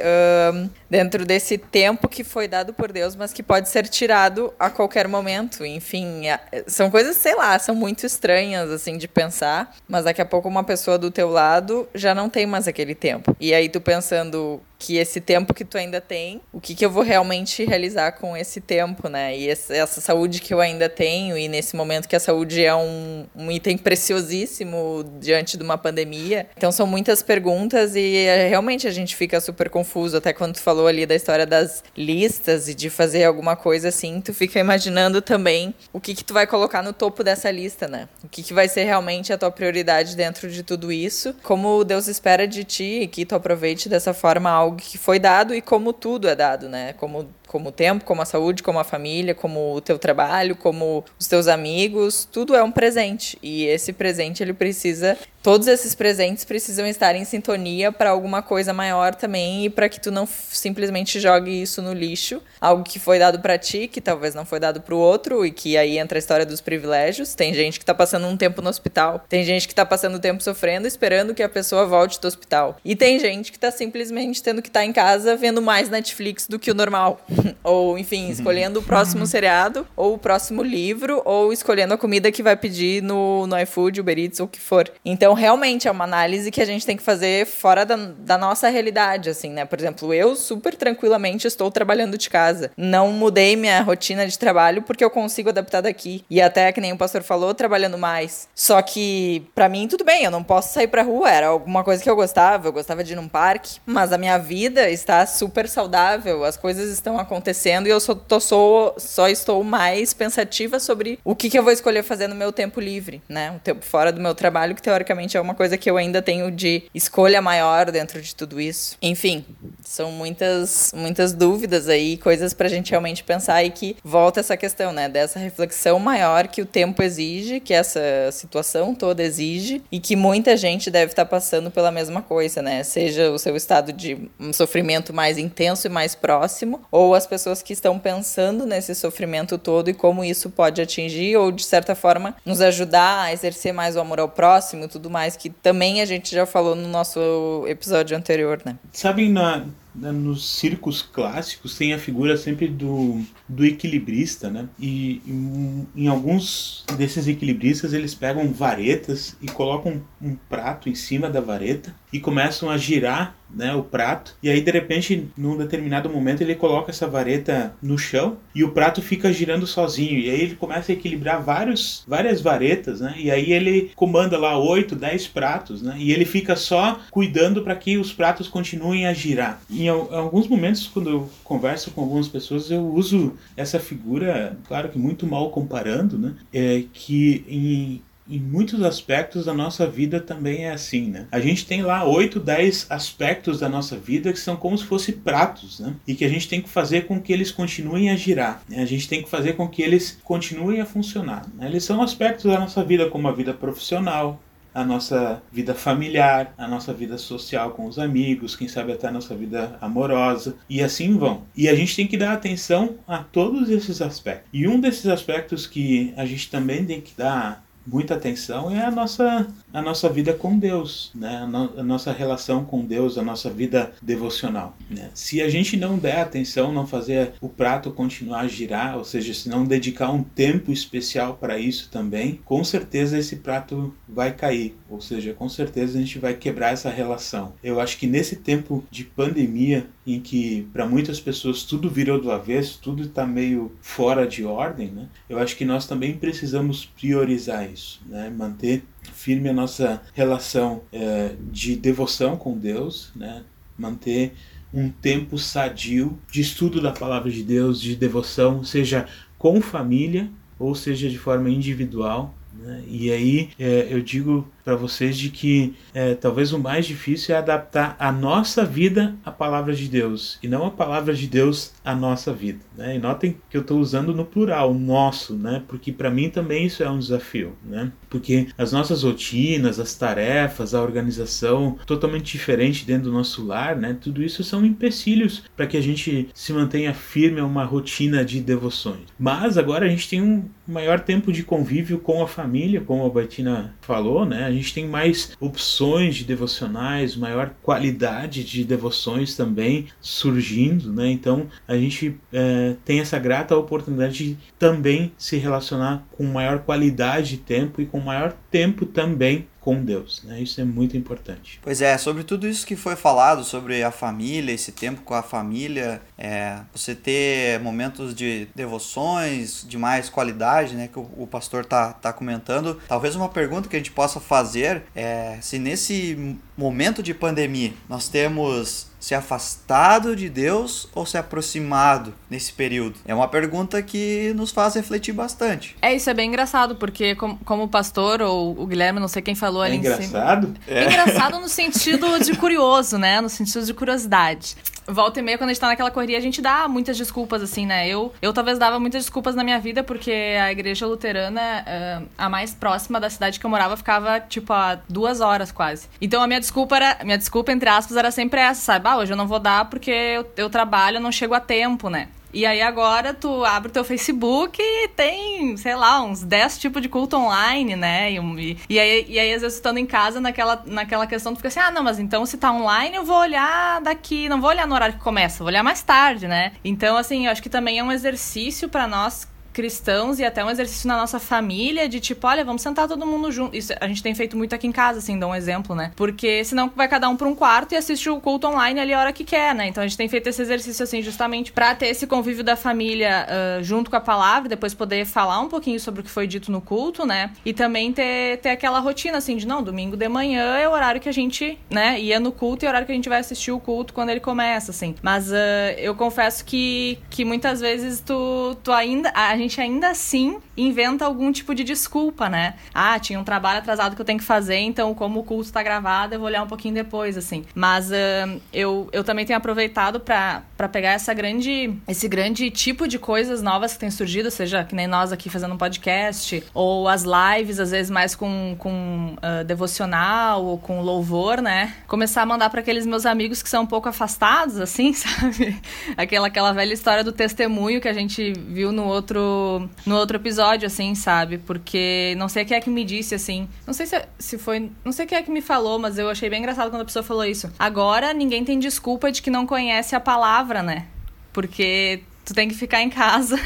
dentro desse tempo que foi dado por Deus, mas que pode ser tirado a qualquer momento. Enfim, são coisas, sei lá, são muito estranhas assim de pensar, mas daqui a pouco uma pessoa do teu lado já não tem mais aquele tempo. E aí tu pensando que esse tempo que tu ainda tem, o que, que eu vou realmente realizar com esse tempo, né? E essa, saúde que eu ainda tenho, e nesse momento que a saúde é um, um item preciosíssimo diante de uma pandemia. Então são muitas perguntas e é, realmente a gente fica super confuso. Até quando tu falou ali da história das listas e de fazer alguma coisa assim, tu fica imaginando também o que, que tu vai colocar no topo dessa lista, né? O que, que vai ser realmente a tua prioridade dentro de tudo isso. Como Deus espera de ti e que tu aproveite dessa forma algo que foi dado e como tudo é dado, né? Como como o tempo, como a saúde, como a família, como o teu trabalho, como os teus amigos, tudo é um presente. E esse presente ele precisa, todos esses presentes precisam estar em sintonia para alguma coisa maior também e para que tu não simplesmente jogue isso no lixo, algo que foi dado para ti, que talvez não foi dado para o outro e que aí entra a história dos privilégios. Tem gente que tá passando um tempo no hospital, tem gente que tá passando tempo sofrendo esperando que a pessoa volte do hospital. E tem gente que tá simplesmente tendo que estar tá em casa vendo mais Netflix do que o normal. ou, enfim, escolhendo o próximo seriado, ou o próximo livro, ou escolhendo a comida que vai pedir no, no iFood, Uber Eats, ou o que for. Então, realmente, é uma análise que a gente tem que fazer fora da, da nossa realidade, assim, né? Por exemplo, eu super tranquilamente estou trabalhando de casa. Não mudei minha rotina de trabalho porque eu consigo adaptar daqui. E até, que nem o pastor falou, trabalhando mais. Só que, para mim, tudo bem, eu não posso sair pra rua. Era alguma coisa que eu gostava, eu gostava de ir num parque. Mas a minha vida está super saudável, as coisas estão acontecendo acontecendo e eu só, tô, só, só estou mais pensativa sobre o que, que eu vou escolher fazer no meu tempo livre, né? O tempo fora do meu trabalho, que teoricamente é uma coisa que eu ainda tenho de escolha maior dentro de tudo isso. Enfim, são muitas, muitas dúvidas aí, coisas pra gente realmente pensar e que volta essa questão, né? Dessa reflexão maior que o tempo exige, que essa situação toda exige e que muita gente deve estar passando pela mesma coisa, né? Seja o seu estado de um sofrimento mais intenso e mais próximo, ou as pessoas que estão pensando nesse sofrimento todo e como isso pode atingir ou, de certa forma, nos ajudar a exercer mais o amor ao próximo e tudo mais, que também a gente já falou no nosso episódio anterior, né? Sabem, na, na, nos circos clássicos tem a figura sempre do, do equilibrista, né? E em, em alguns desses equilibristas eles pegam varetas e colocam um, um prato em cima da vareta e começam a girar né, o prato. E aí, de repente, num determinado momento, ele coloca essa vareta no chão e o prato fica girando sozinho. E aí ele começa a equilibrar vários, várias varetas, né? E aí ele comanda lá 8, 10 pratos, né? E ele fica só cuidando para que os pratos continuem a girar. Em alguns momentos, quando eu converso com algumas pessoas, eu uso essa figura, claro que muito mal comparando, né? É que em em muitos aspectos da nossa vida também é assim, né? A gente tem lá 8, 10 aspectos da nossa vida que são como se fossem pratos, né? E que a gente tem que fazer com que eles continuem a girar. Né? A gente tem que fazer com que eles continuem a funcionar. Né? Eles são aspectos da nossa vida, como a vida profissional, a nossa vida familiar, a nossa vida social com os amigos, quem sabe até a nossa vida amorosa, e assim vão. E a gente tem que dar atenção a todos esses aspectos. E um desses aspectos que a gente também tem que dar muita atenção é a nossa, a nossa vida com Deus, né? a, no, a nossa relação com Deus, a nossa vida devocional. Né? Se a gente não der atenção, não fazer o prato continuar a girar, ou seja, se não dedicar um tempo especial para isso também, com certeza esse prato vai cair, ou seja, com certeza a gente vai quebrar essa relação. Eu acho que nesse tempo de pandemia, em que para muitas pessoas tudo virou do avesso, tudo está meio fora de ordem, né? eu acho que nós também precisamos priorizar isso, né? manter firme a nossa relação é, de devoção com Deus, né? manter um tempo sadio de estudo da palavra de Deus, de devoção, seja com família ou seja de forma individual. Né? E aí é, eu digo para vocês de que é, talvez o mais difícil é adaptar a nossa vida à palavra de Deus e não a palavra de Deus à nossa vida. Né? E notem que eu estou usando no plural, nosso, né? porque para mim também isso é um desafio. Né? Porque as nossas rotinas, as tarefas, a organização totalmente diferente dentro do nosso lar, né? tudo isso são empecilhos para que a gente se mantenha firme a uma rotina de devoções. Mas agora a gente tem um maior tempo de convívio com a família, como a Batina falou, né? Gente tem mais opções de devocionais, maior qualidade de devoções também surgindo, né? Então a gente é, tem essa grata oportunidade de também se relacionar com maior qualidade de tempo e com maior tempo também com Deus, né? Isso é muito importante. Pois é, sobre tudo isso que foi falado, sobre a família, esse tempo com a família, é, você ter momentos de devoções de mais qualidade, né? Que o, o pastor tá, tá comentando. Talvez uma pergunta que a gente possa fazer é se nesse momento de pandemia nós temos se afastado de Deus ou se aproximado nesse período? É uma pergunta que nos faz refletir bastante. É, isso é bem engraçado, porque como, como pastor ou o Guilherme, não sei quem falou é ali engraçado? em cima. É. é engraçado no sentido de curioso, né? No sentido de curiosidade volta e meia, quando a gente tá naquela correria, a gente dá muitas desculpas, assim, né? Eu, eu talvez dava muitas desculpas na minha vida, porque a igreja luterana, uh, a mais próxima da cidade que eu morava, ficava, tipo, a duas horas quase. Então a minha desculpa era, minha desculpa, entre aspas, era sempre essa, sabe? Ah, hoje eu não vou dar porque eu, eu trabalho, eu não chego a tempo, né? E aí agora tu abre o teu Facebook e tem, sei lá, uns 10 tipos de culto online, né? E, e, aí, e aí, às vezes, estando em casa, naquela, naquela questão, tu fica assim, ah, não, mas então se tá online, eu vou olhar daqui, não vou olhar no horário que começa, vou olhar mais tarde, né? Então, assim, eu acho que também é um exercício para nós cristãos e até um exercício na nossa família de tipo, olha, vamos sentar todo mundo junto. Isso a gente tem feito muito aqui em casa, assim, dá um exemplo, né? Porque senão vai cada um para um quarto e assiste o culto online ali a hora que quer, né? Então a gente tem feito esse exercício, assim, justamente para ter esse convívio da família uh, junto com a palavra, depois poder falar um pouquinho sobre o que foi dito no culto, né? E também ter, ter aquela rotina, assim, de não, domingo de manhã é o horário que a gente, né, ia no culto e é o horário que a gente vai assistir o culto quando ele começa, assim. Mas uh, eu confesso que, que muitas vezes tu, tu ainda. A gente gente ainda assim inventa algum tipo de desculpa, né? Ah, tinha um trabalho atrasado que eu tenho que fazer, então como o curso tá gravado, eu vou olhar um pouquinho depois, assim. Mas uh, eu, eu também tenho aproveitado para pegar essa grande, esse grande tipo de coisas novas que tem surgido, seja que nem nós aqui fazendo um podcast, ou as lives, às vezes mais com, com uh, devocional ou com louvor, né? Começar a mandar para aqueles meus amigos que são um pouco afastados, assim, sabe? Aquela, aquela velha história do testemunho que a gente viu no outro no outro episódio, assim, sabe? Porque não sei quem é que me disse, assim. Não sei se, se foi. Não sei quem é que me falou, mas eu achei bem engraçado quando a pessoa falou isso. Agora ninguém tem desculpa de que não conhece a palavra, né? Porque tu tem que ficar em casa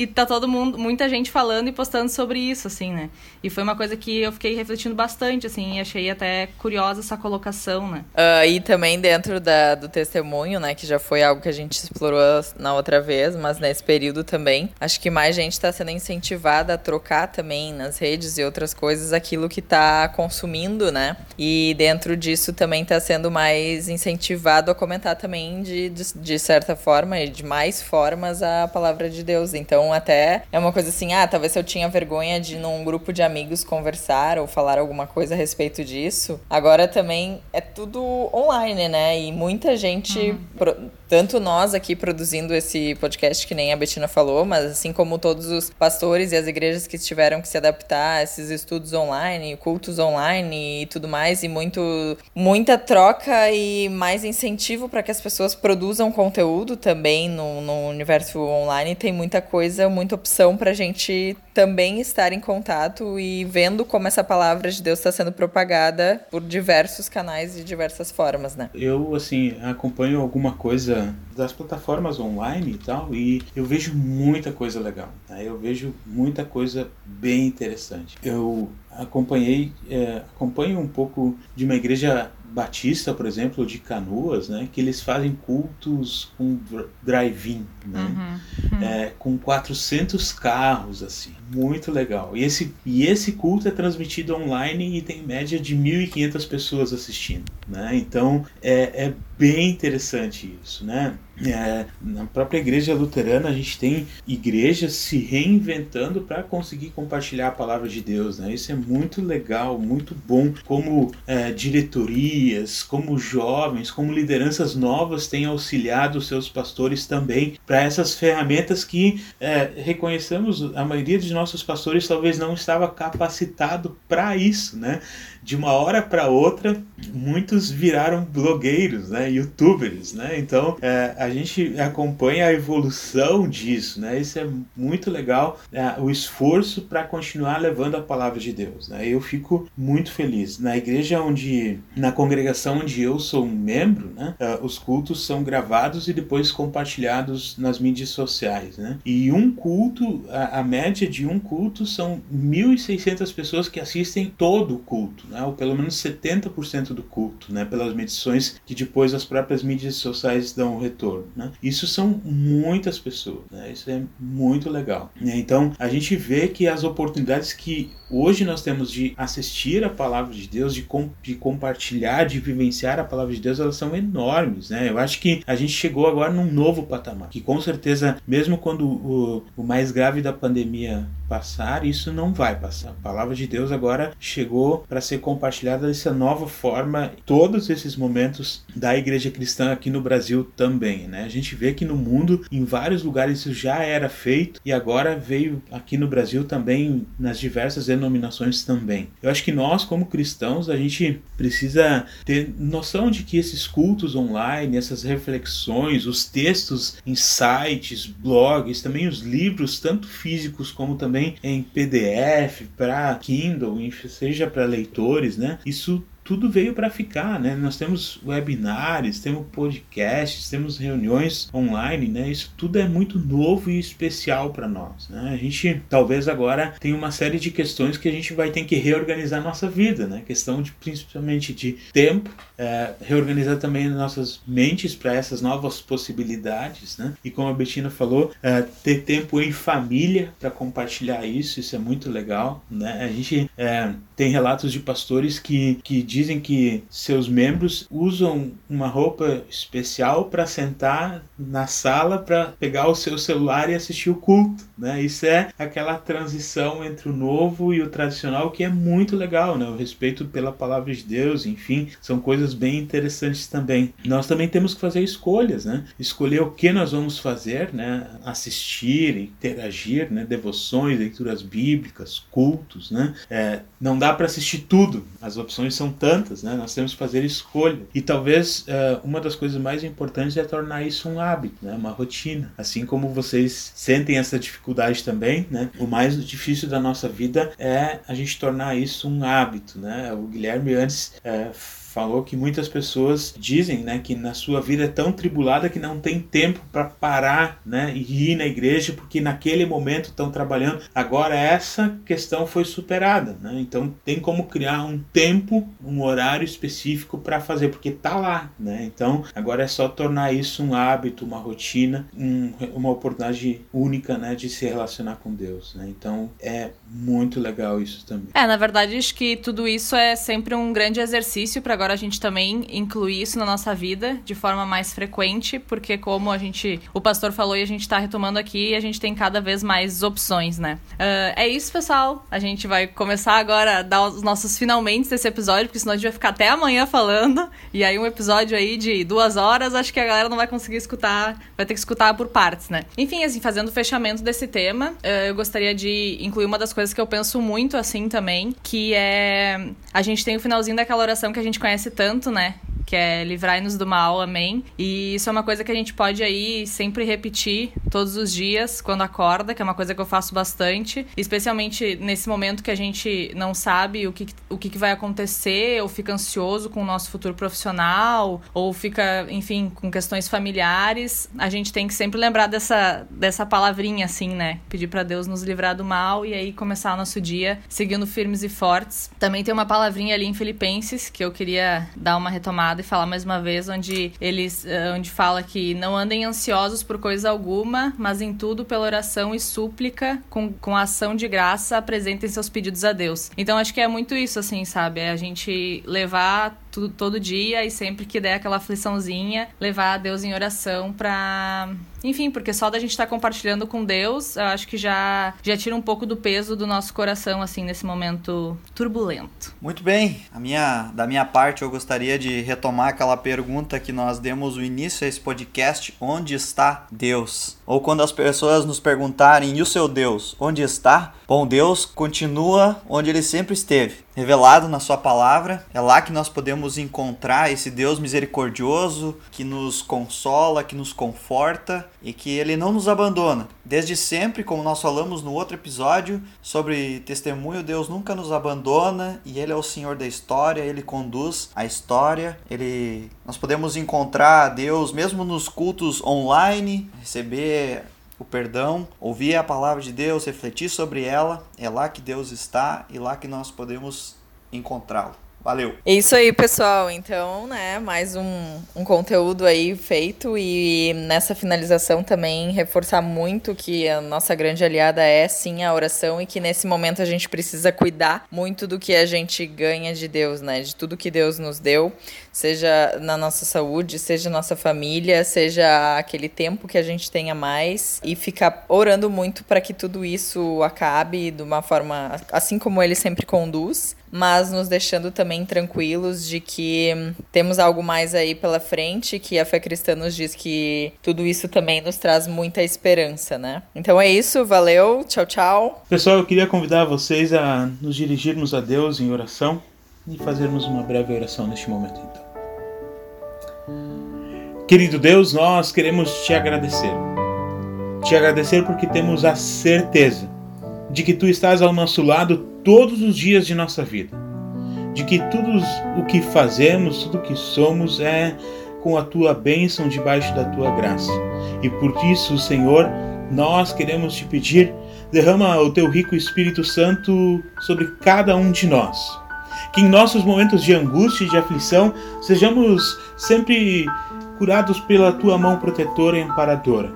e tá todo mundo, muita gente falando e postando sobre isso, assim, né? E foi uma coisa que eu fiquei refletindo bastante, assim, e achei até curiosa essa colocação, né? Uh, e também dentro da, do testemunho, né, que já foi algo que a gente explorou na outra vez, mas nesse período também, acho que mais gente está sendo incentivada a trocar também nas redes e outras coisas aquilo que está consumindo, né? E dentro disso também está sendo mais incentivado a comentar também de, de, de certa forma e de mais formas a palavra de Deus. Então, até é uma coisa assim, ah, talvez eu tinha vergonha de num grupo de amigos conversar ou falar alguma coisa a respeito disso. Agora também é tudo online, né? E muita gente uhum. pro, tanto nós aqui produzindo esse podcast, que nem a Betina falou, mas assim como todos os pastores e as igrejas que tiveram que se adaptar a esses estudos online, cultos online e tudo mais, e muito, muita troca e mais incentivo para que as pessoas produzam conteúdo também no, no universo online. Tem muita coisa coisa, muita opção para a gente também estar em contato e vendo como essa palavra de Deus está sendo propagada por diversos canais e diversas formas, né? Eu, assim, acompanho alguma coisa das plataformas online e tal, e eu vejo muita coisa legal. Tá? Eu vejo muita coisa bem interessante. Eu acompanhei, é, acompanho um pouco de uma igreja batista, por exemplo, de Canoas, né, que eles fazem cultos com drive-in, né, uhum. Uhum. É, com 400 carros, assim, muito legal. E esse, e esse culto é transmitido online e tem média de 1.500 pessoas assistindo, né, então é, é bem interessante isso, né. É, na própria igreja luterana a gente tem igrejas se reinventando para conseguir compartilhar a palavra de Deus, né? Isso é muito legal, muito bom. Como é, diretorias, como jovens, como lideranças novas têm auxiliado os seus pastores também para essas ferramentas que é, reconhecemos a maioria de nossos pastores talvez não estava capacitado para isso, né? de uma hora para outra, muitos viraram blogueiros, né, youtubers, né? Então é, a gente acompanha a evolução disso, né? Isso é muito legal, é, o esforço para continuar levando a palavra de Deus, né? Eu fico muito feliz. Na igreja onde, na congregação onde eu sou um membro, né, é, os cultos são gravados e depois compartilhados nas mídias sociais, né? E um culto, a, a média de um culto são 1.600 pessoas que assistem todo o culto né, ou pelo menos 70% do culto, né, pelas medições que depois as próprias mídias sociais dão o retorno. Né. Isso são muitas pessoas, né, isso é muito legal. Né. Então a gente vê que as oportunidades que hoje nós temos de assistir a palavra de Deus, de, com, de compartilhar, de vivenciar a palavra de Deus, elas são enormes. Né. Eu acho que a gente chegou agora num novo patamar, que com certeza, mesmo quando o, o mais grave da pandemia passar, isso não vai passar. A palavra de Deus agora chegou para ser compartilhada dessa nova forma todos esses momentos da igreja cristã aqui no Brasil também, né? A gente vê que no mundo, em vários lugares isso já era feito e agora veio aqui no Brasil também nas diversas denominações também. Eu acho que nós como cristãos a gente precisa ter noção de que esses cultos online, essas reflexões, os textos em sites, blogs, também os livros tanto físicos como também também em PDF para Kindle, seja para leitores, né? Isso tudo veio para ficar, né? Nós temos webinars, temos podcasts, temos reuniões online, né? Isso tudo é muito novo e especial para nós, né? A gente talvez agora tenha uma série de questões que a gente vai ter que reorganizar nossa vida, né? Questão de principalmente de tempo, é, reorganizar também nossas mentes para essas novas possibilidades, né? E como a Betina falou, é, ter tempo em família para compartilhar isso, isso é muito legal, né? A gente é, tem relatos de pastores que que dizem que seus membros usam uma roupa especial para sentar na sala para pegar o seu celular e assistir o culto, né? Isso é aquela transição entre o novo e o tradicional que é muito legal, né? O respeito pela palavra de Deus, enfim, são coisas bem interessantes também. Nós também temos que fazer escolhas, né? Escolher o que nós vamos fazer, né? Assistir, interagir, né? Devoções, leituras bíblicas, cultos, né? É, não dá para assistir tudo. As opções são tantas né? Nós temos que fazer escolha. E talvez uh, uma das coisas mais importantes é tornar isso um hábito, né? Uma rotina. Assim como vocês sentem essa dificuldade também, né? O mais difícil da nossa vida é a gente tornar isso um hábito, né? O Guilherme antes uh, falou que muitas pessoas dizem, né, que na sua vida é tão tribulada que não tem tempo para parar, né, e ir na igreja porque naquele momento estão trabalhando. Agora essa questão foi superada, né? Então tem como criar um tempo, um horário específico para fazer porque tá lá, né? Então agora é só tornar isso um hábito, uma rotina, um, uma oportunidade única, né, de se relacionar com Deus, né? Então é muito legal isso também. É, na verdade acho que tudo isso é sempre um grande exercício para agora a gente também incluir isso na nossa vida de forma mais frequente, porque como a gente, o pastor falou e a gente está retomando aqui, a gente tem cada vez mais opções, né? Uh, é isso, pessoal. A gente vai começar agora a dar os nossos finalmente desse episódio, porque senão a gente vai ficar até amanhã falando. E aí um episódio aí de duas horas, acho que a galera não vai conseguir escutar, vai ter que escutar por partes, né? Enfim, assim, fazendo o fechamento desse tema, uh, eu gostaria de incluir uma das coisas que eu penso muito assim também, que é a gente tem o finalzinho daquela oração que a gente conhece conhece tanto, né? Que é livrai-nos do mal, amém. E isso é uma coisa que a gente pode aí sempre repetir todos os dias quando acorda, que é uma coisa que eu faço bastante, especialmente nesse momento que a gente não sabe o que, o que vai acontecer, ou fica ansioso com o nosso futuro profissional, ou fica, enfim, com questões familiares. A gente tem que sempre lembrar dessa, dessa palavrinha, assim, né? Pedir para Deus nos livrar do mal e aí começar o nosso dia seguindo firmes e fortes. Também tem uma palavrinha ali em Filipenses que eu queria dar uma retomada e falar mais uma vez, onde eles eh, onde fala que não andem ansiosos por coisa alguma, mas em tudo pela oração e súplica, com, com ação de graça, apresentem seus pedidos a Deus. Então acho que é muito isso, assim, sabe? É a gente levar tudo, todo dia e sempre que der aquela afliçãozinha, levar a Deus em oração pra. Enfim, porque só da gente estar tá compartilhando com Deus, eu acho que já, já tira um pouco do peso do nosso coração, assim, nesse momento turbulento. Muito bem. A minha, da minha parte, eu gostaria de retomar aquela pergunta que nós demos no início a esse podcast: onde está Deus? Ou quando as pessoas nos perguntarem, e o seu Deus, onde está? Bom, Deus continua onde ele sempre esteve, revelado na Sua palavra. É lá que nós podemos encontrar esse Deus misericordioso que nos consola, que nos conforta e que ele não nos abandona. Desde sempre, como nós falamos no outro episódio sobre testemunho, Deus nunca nos abandona e ele é o Senhor da história, ele conduz a história. Ele nós podemos encontrar Deus mesmo nos cultos online, receber o perdão, ouvir a palavra de Deus, refletir sobre ela, é lá que Deus está e lá que nós podemos encontrá-lo. Valeu. É isso aí, pessoal. Então, né, mais um, um conteúdo aí feito e nessa finalização também reforçar muito que a nossa grande aliada é sim a oração e que nesse momento a gente precisa cuidar muito do que a gente ganha de Deus, né? De tudo que Deus nos deu, seja na nossa saúde, seja nossa família, seja aquele tempo que a gente tenha mais e ficar orando muito para que tudo isso acabe de uma forma assim como ele sempre conduz mas nos deixando também tranquilos de que temos algo mais aí pela frente, que a fé cristã nos diz que tudo isso também nos traz muita esperança, né? Então é isso, valeu, tchau, tchau. Pessoal, eu queria convidar vocês a nos dirigirmos a Deus em oração e fazermos uma breve oração neste momento, então. Querido Deus, nós queremos te agradecer. Te agradecer porque temos a certeza de que tu estás ao nosso lado todos os dias de nossa vida, de que tudo o que fazemos, tudo o que somos é com a tua bênção debaixo da tua graça. E por isso, Senhor, nós queremos te pedir, derrama o teu rico Espírito Santo sobre cada um de nós. Que em nossos momentos de angústia e de aflição sejamos sempre curados pela tua mão protetora e amparadora.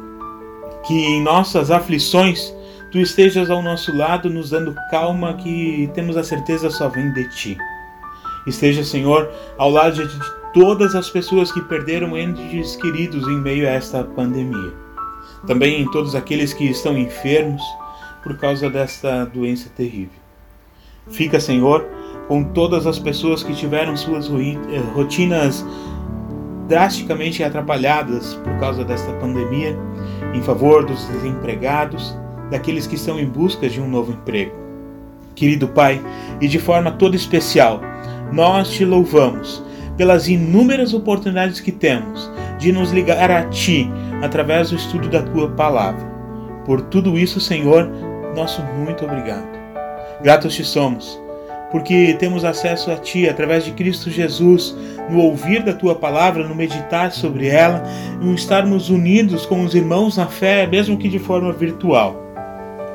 Que em nossas aflições tu estejas ao nosso lado, nos dando calma que temos a certeza só vem de ti. Esteja, Senhor, ao lado de todas as pessoas que perderam entes queridos em meio a esta pandemia. Também em todos aqueles que estão enfermos por causa desta doença terrível. Fica, Senhor, com todas as pessoas que tiveram suas eh, rotinas drasticamente atrapalhadas por causa desta pandemia, em favor dos desempregados, daqueles que estão em busca de um novo emprego. Querido Pai, e de forma toda especial, nós te louvamos pelas inúmeras oportunidades que temos de nos ligar a Ti através do estudo da Tua palavra. Por tudo isso, Senhor, nosso muito obrigado. Gratos te somos, porque temos acesso a Ti através de Cristo Jesus, no ouvir da Tua palavra, no meditar sobre ela, no estarmos unidos com os irmãos na fé, mesmo que de forma virtual.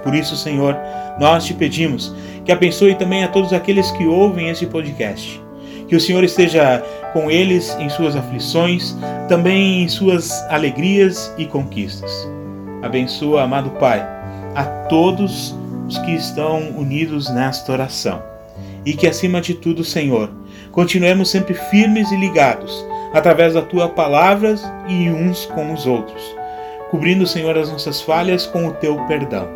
Por isso, Senhor, nós te pedimos que abençoe também a todos aqueles que ouvem esse podcast. Que o Senhor esteja com eles em suas aflições, também em suas alegrias e conquistas. Abençoa, amado Pai, a todos os que estão unidos nesta oração. E que, acima de tudo, Senhor, continuemos sempre firmes e ligados através da tua palavras e uns com os outros, cobrindo, Senhor, as nossas falhas com o teu perdão.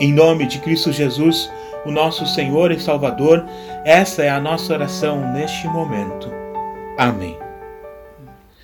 Em nome de Cristo Jesus, o nosso Senhor e Salvador, essa é a nossa oração neste momento. Amém.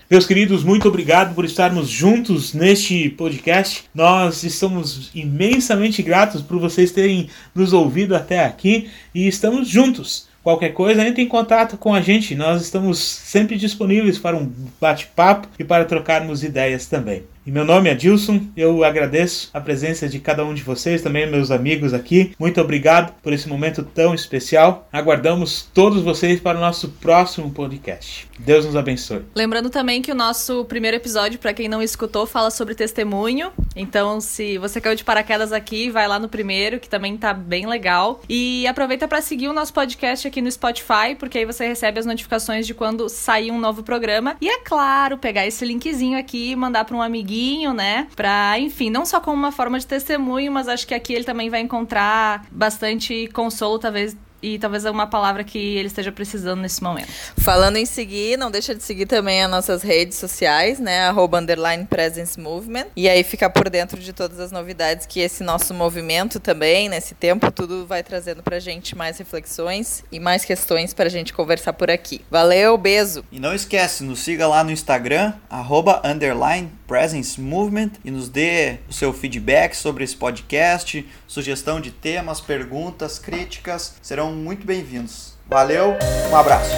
Meus queridos, muito obrigado por estarmos juntos neste podcast. Nós estamos imensamente gratos por vocês terem nos ouvido até aqui e estamos juntos qualquer coisa, entre em contato com a gente. Nós estamos sempre disponíveis para um bate-papo e para trocarmos ideias também. E meu nome é Dilson, eu agradeço a presença de cada um de vocês, também meus amigos aqui. Muito obrigado por esse momento tão especial. Aguardamos todos vocês para o nosso próximo podcast. Deus nos abençoe. Lembrando também que o nosso primeiro episódio, para quem não escutou, fala sobre testemunho. Então, se você caiu de paraquedas aqui, vai lá no primeiro, que também tá bem legal. E aproveita para seguir o nosso podcast aqui no Spotify, porque aí você recebe as notificações de quando sair um novo programa. E é claro, pegar esse linkzinho aqui e mandar para um amiguinho amiguinho, né? Pra, enfim, não só como uma forma de testemunho, mas acho que aqui ele também vai encontrar bastante consolo, talvez e talvez é uma palavra que ele esteja precisando nesse momento. Falando em seguir, não deixa de seguir também as nossas redes sociais, né? Arroba underline presence movement. E aí ficar por dentro de todas as novidades que esse nosso movimento também, nesse tempo, tudo vai trazendo pra gente mais reflexões e mais questões pra gente conversar por aqui. Valeu, beijo! E não esquece, nos siga lá no Instagram, arroba underline presence movement e nos dê o seu feedback sobre esse podcast, sugestão de temas, perguntas, críticas, serão muito bem-vindos. Valeu, um abraço.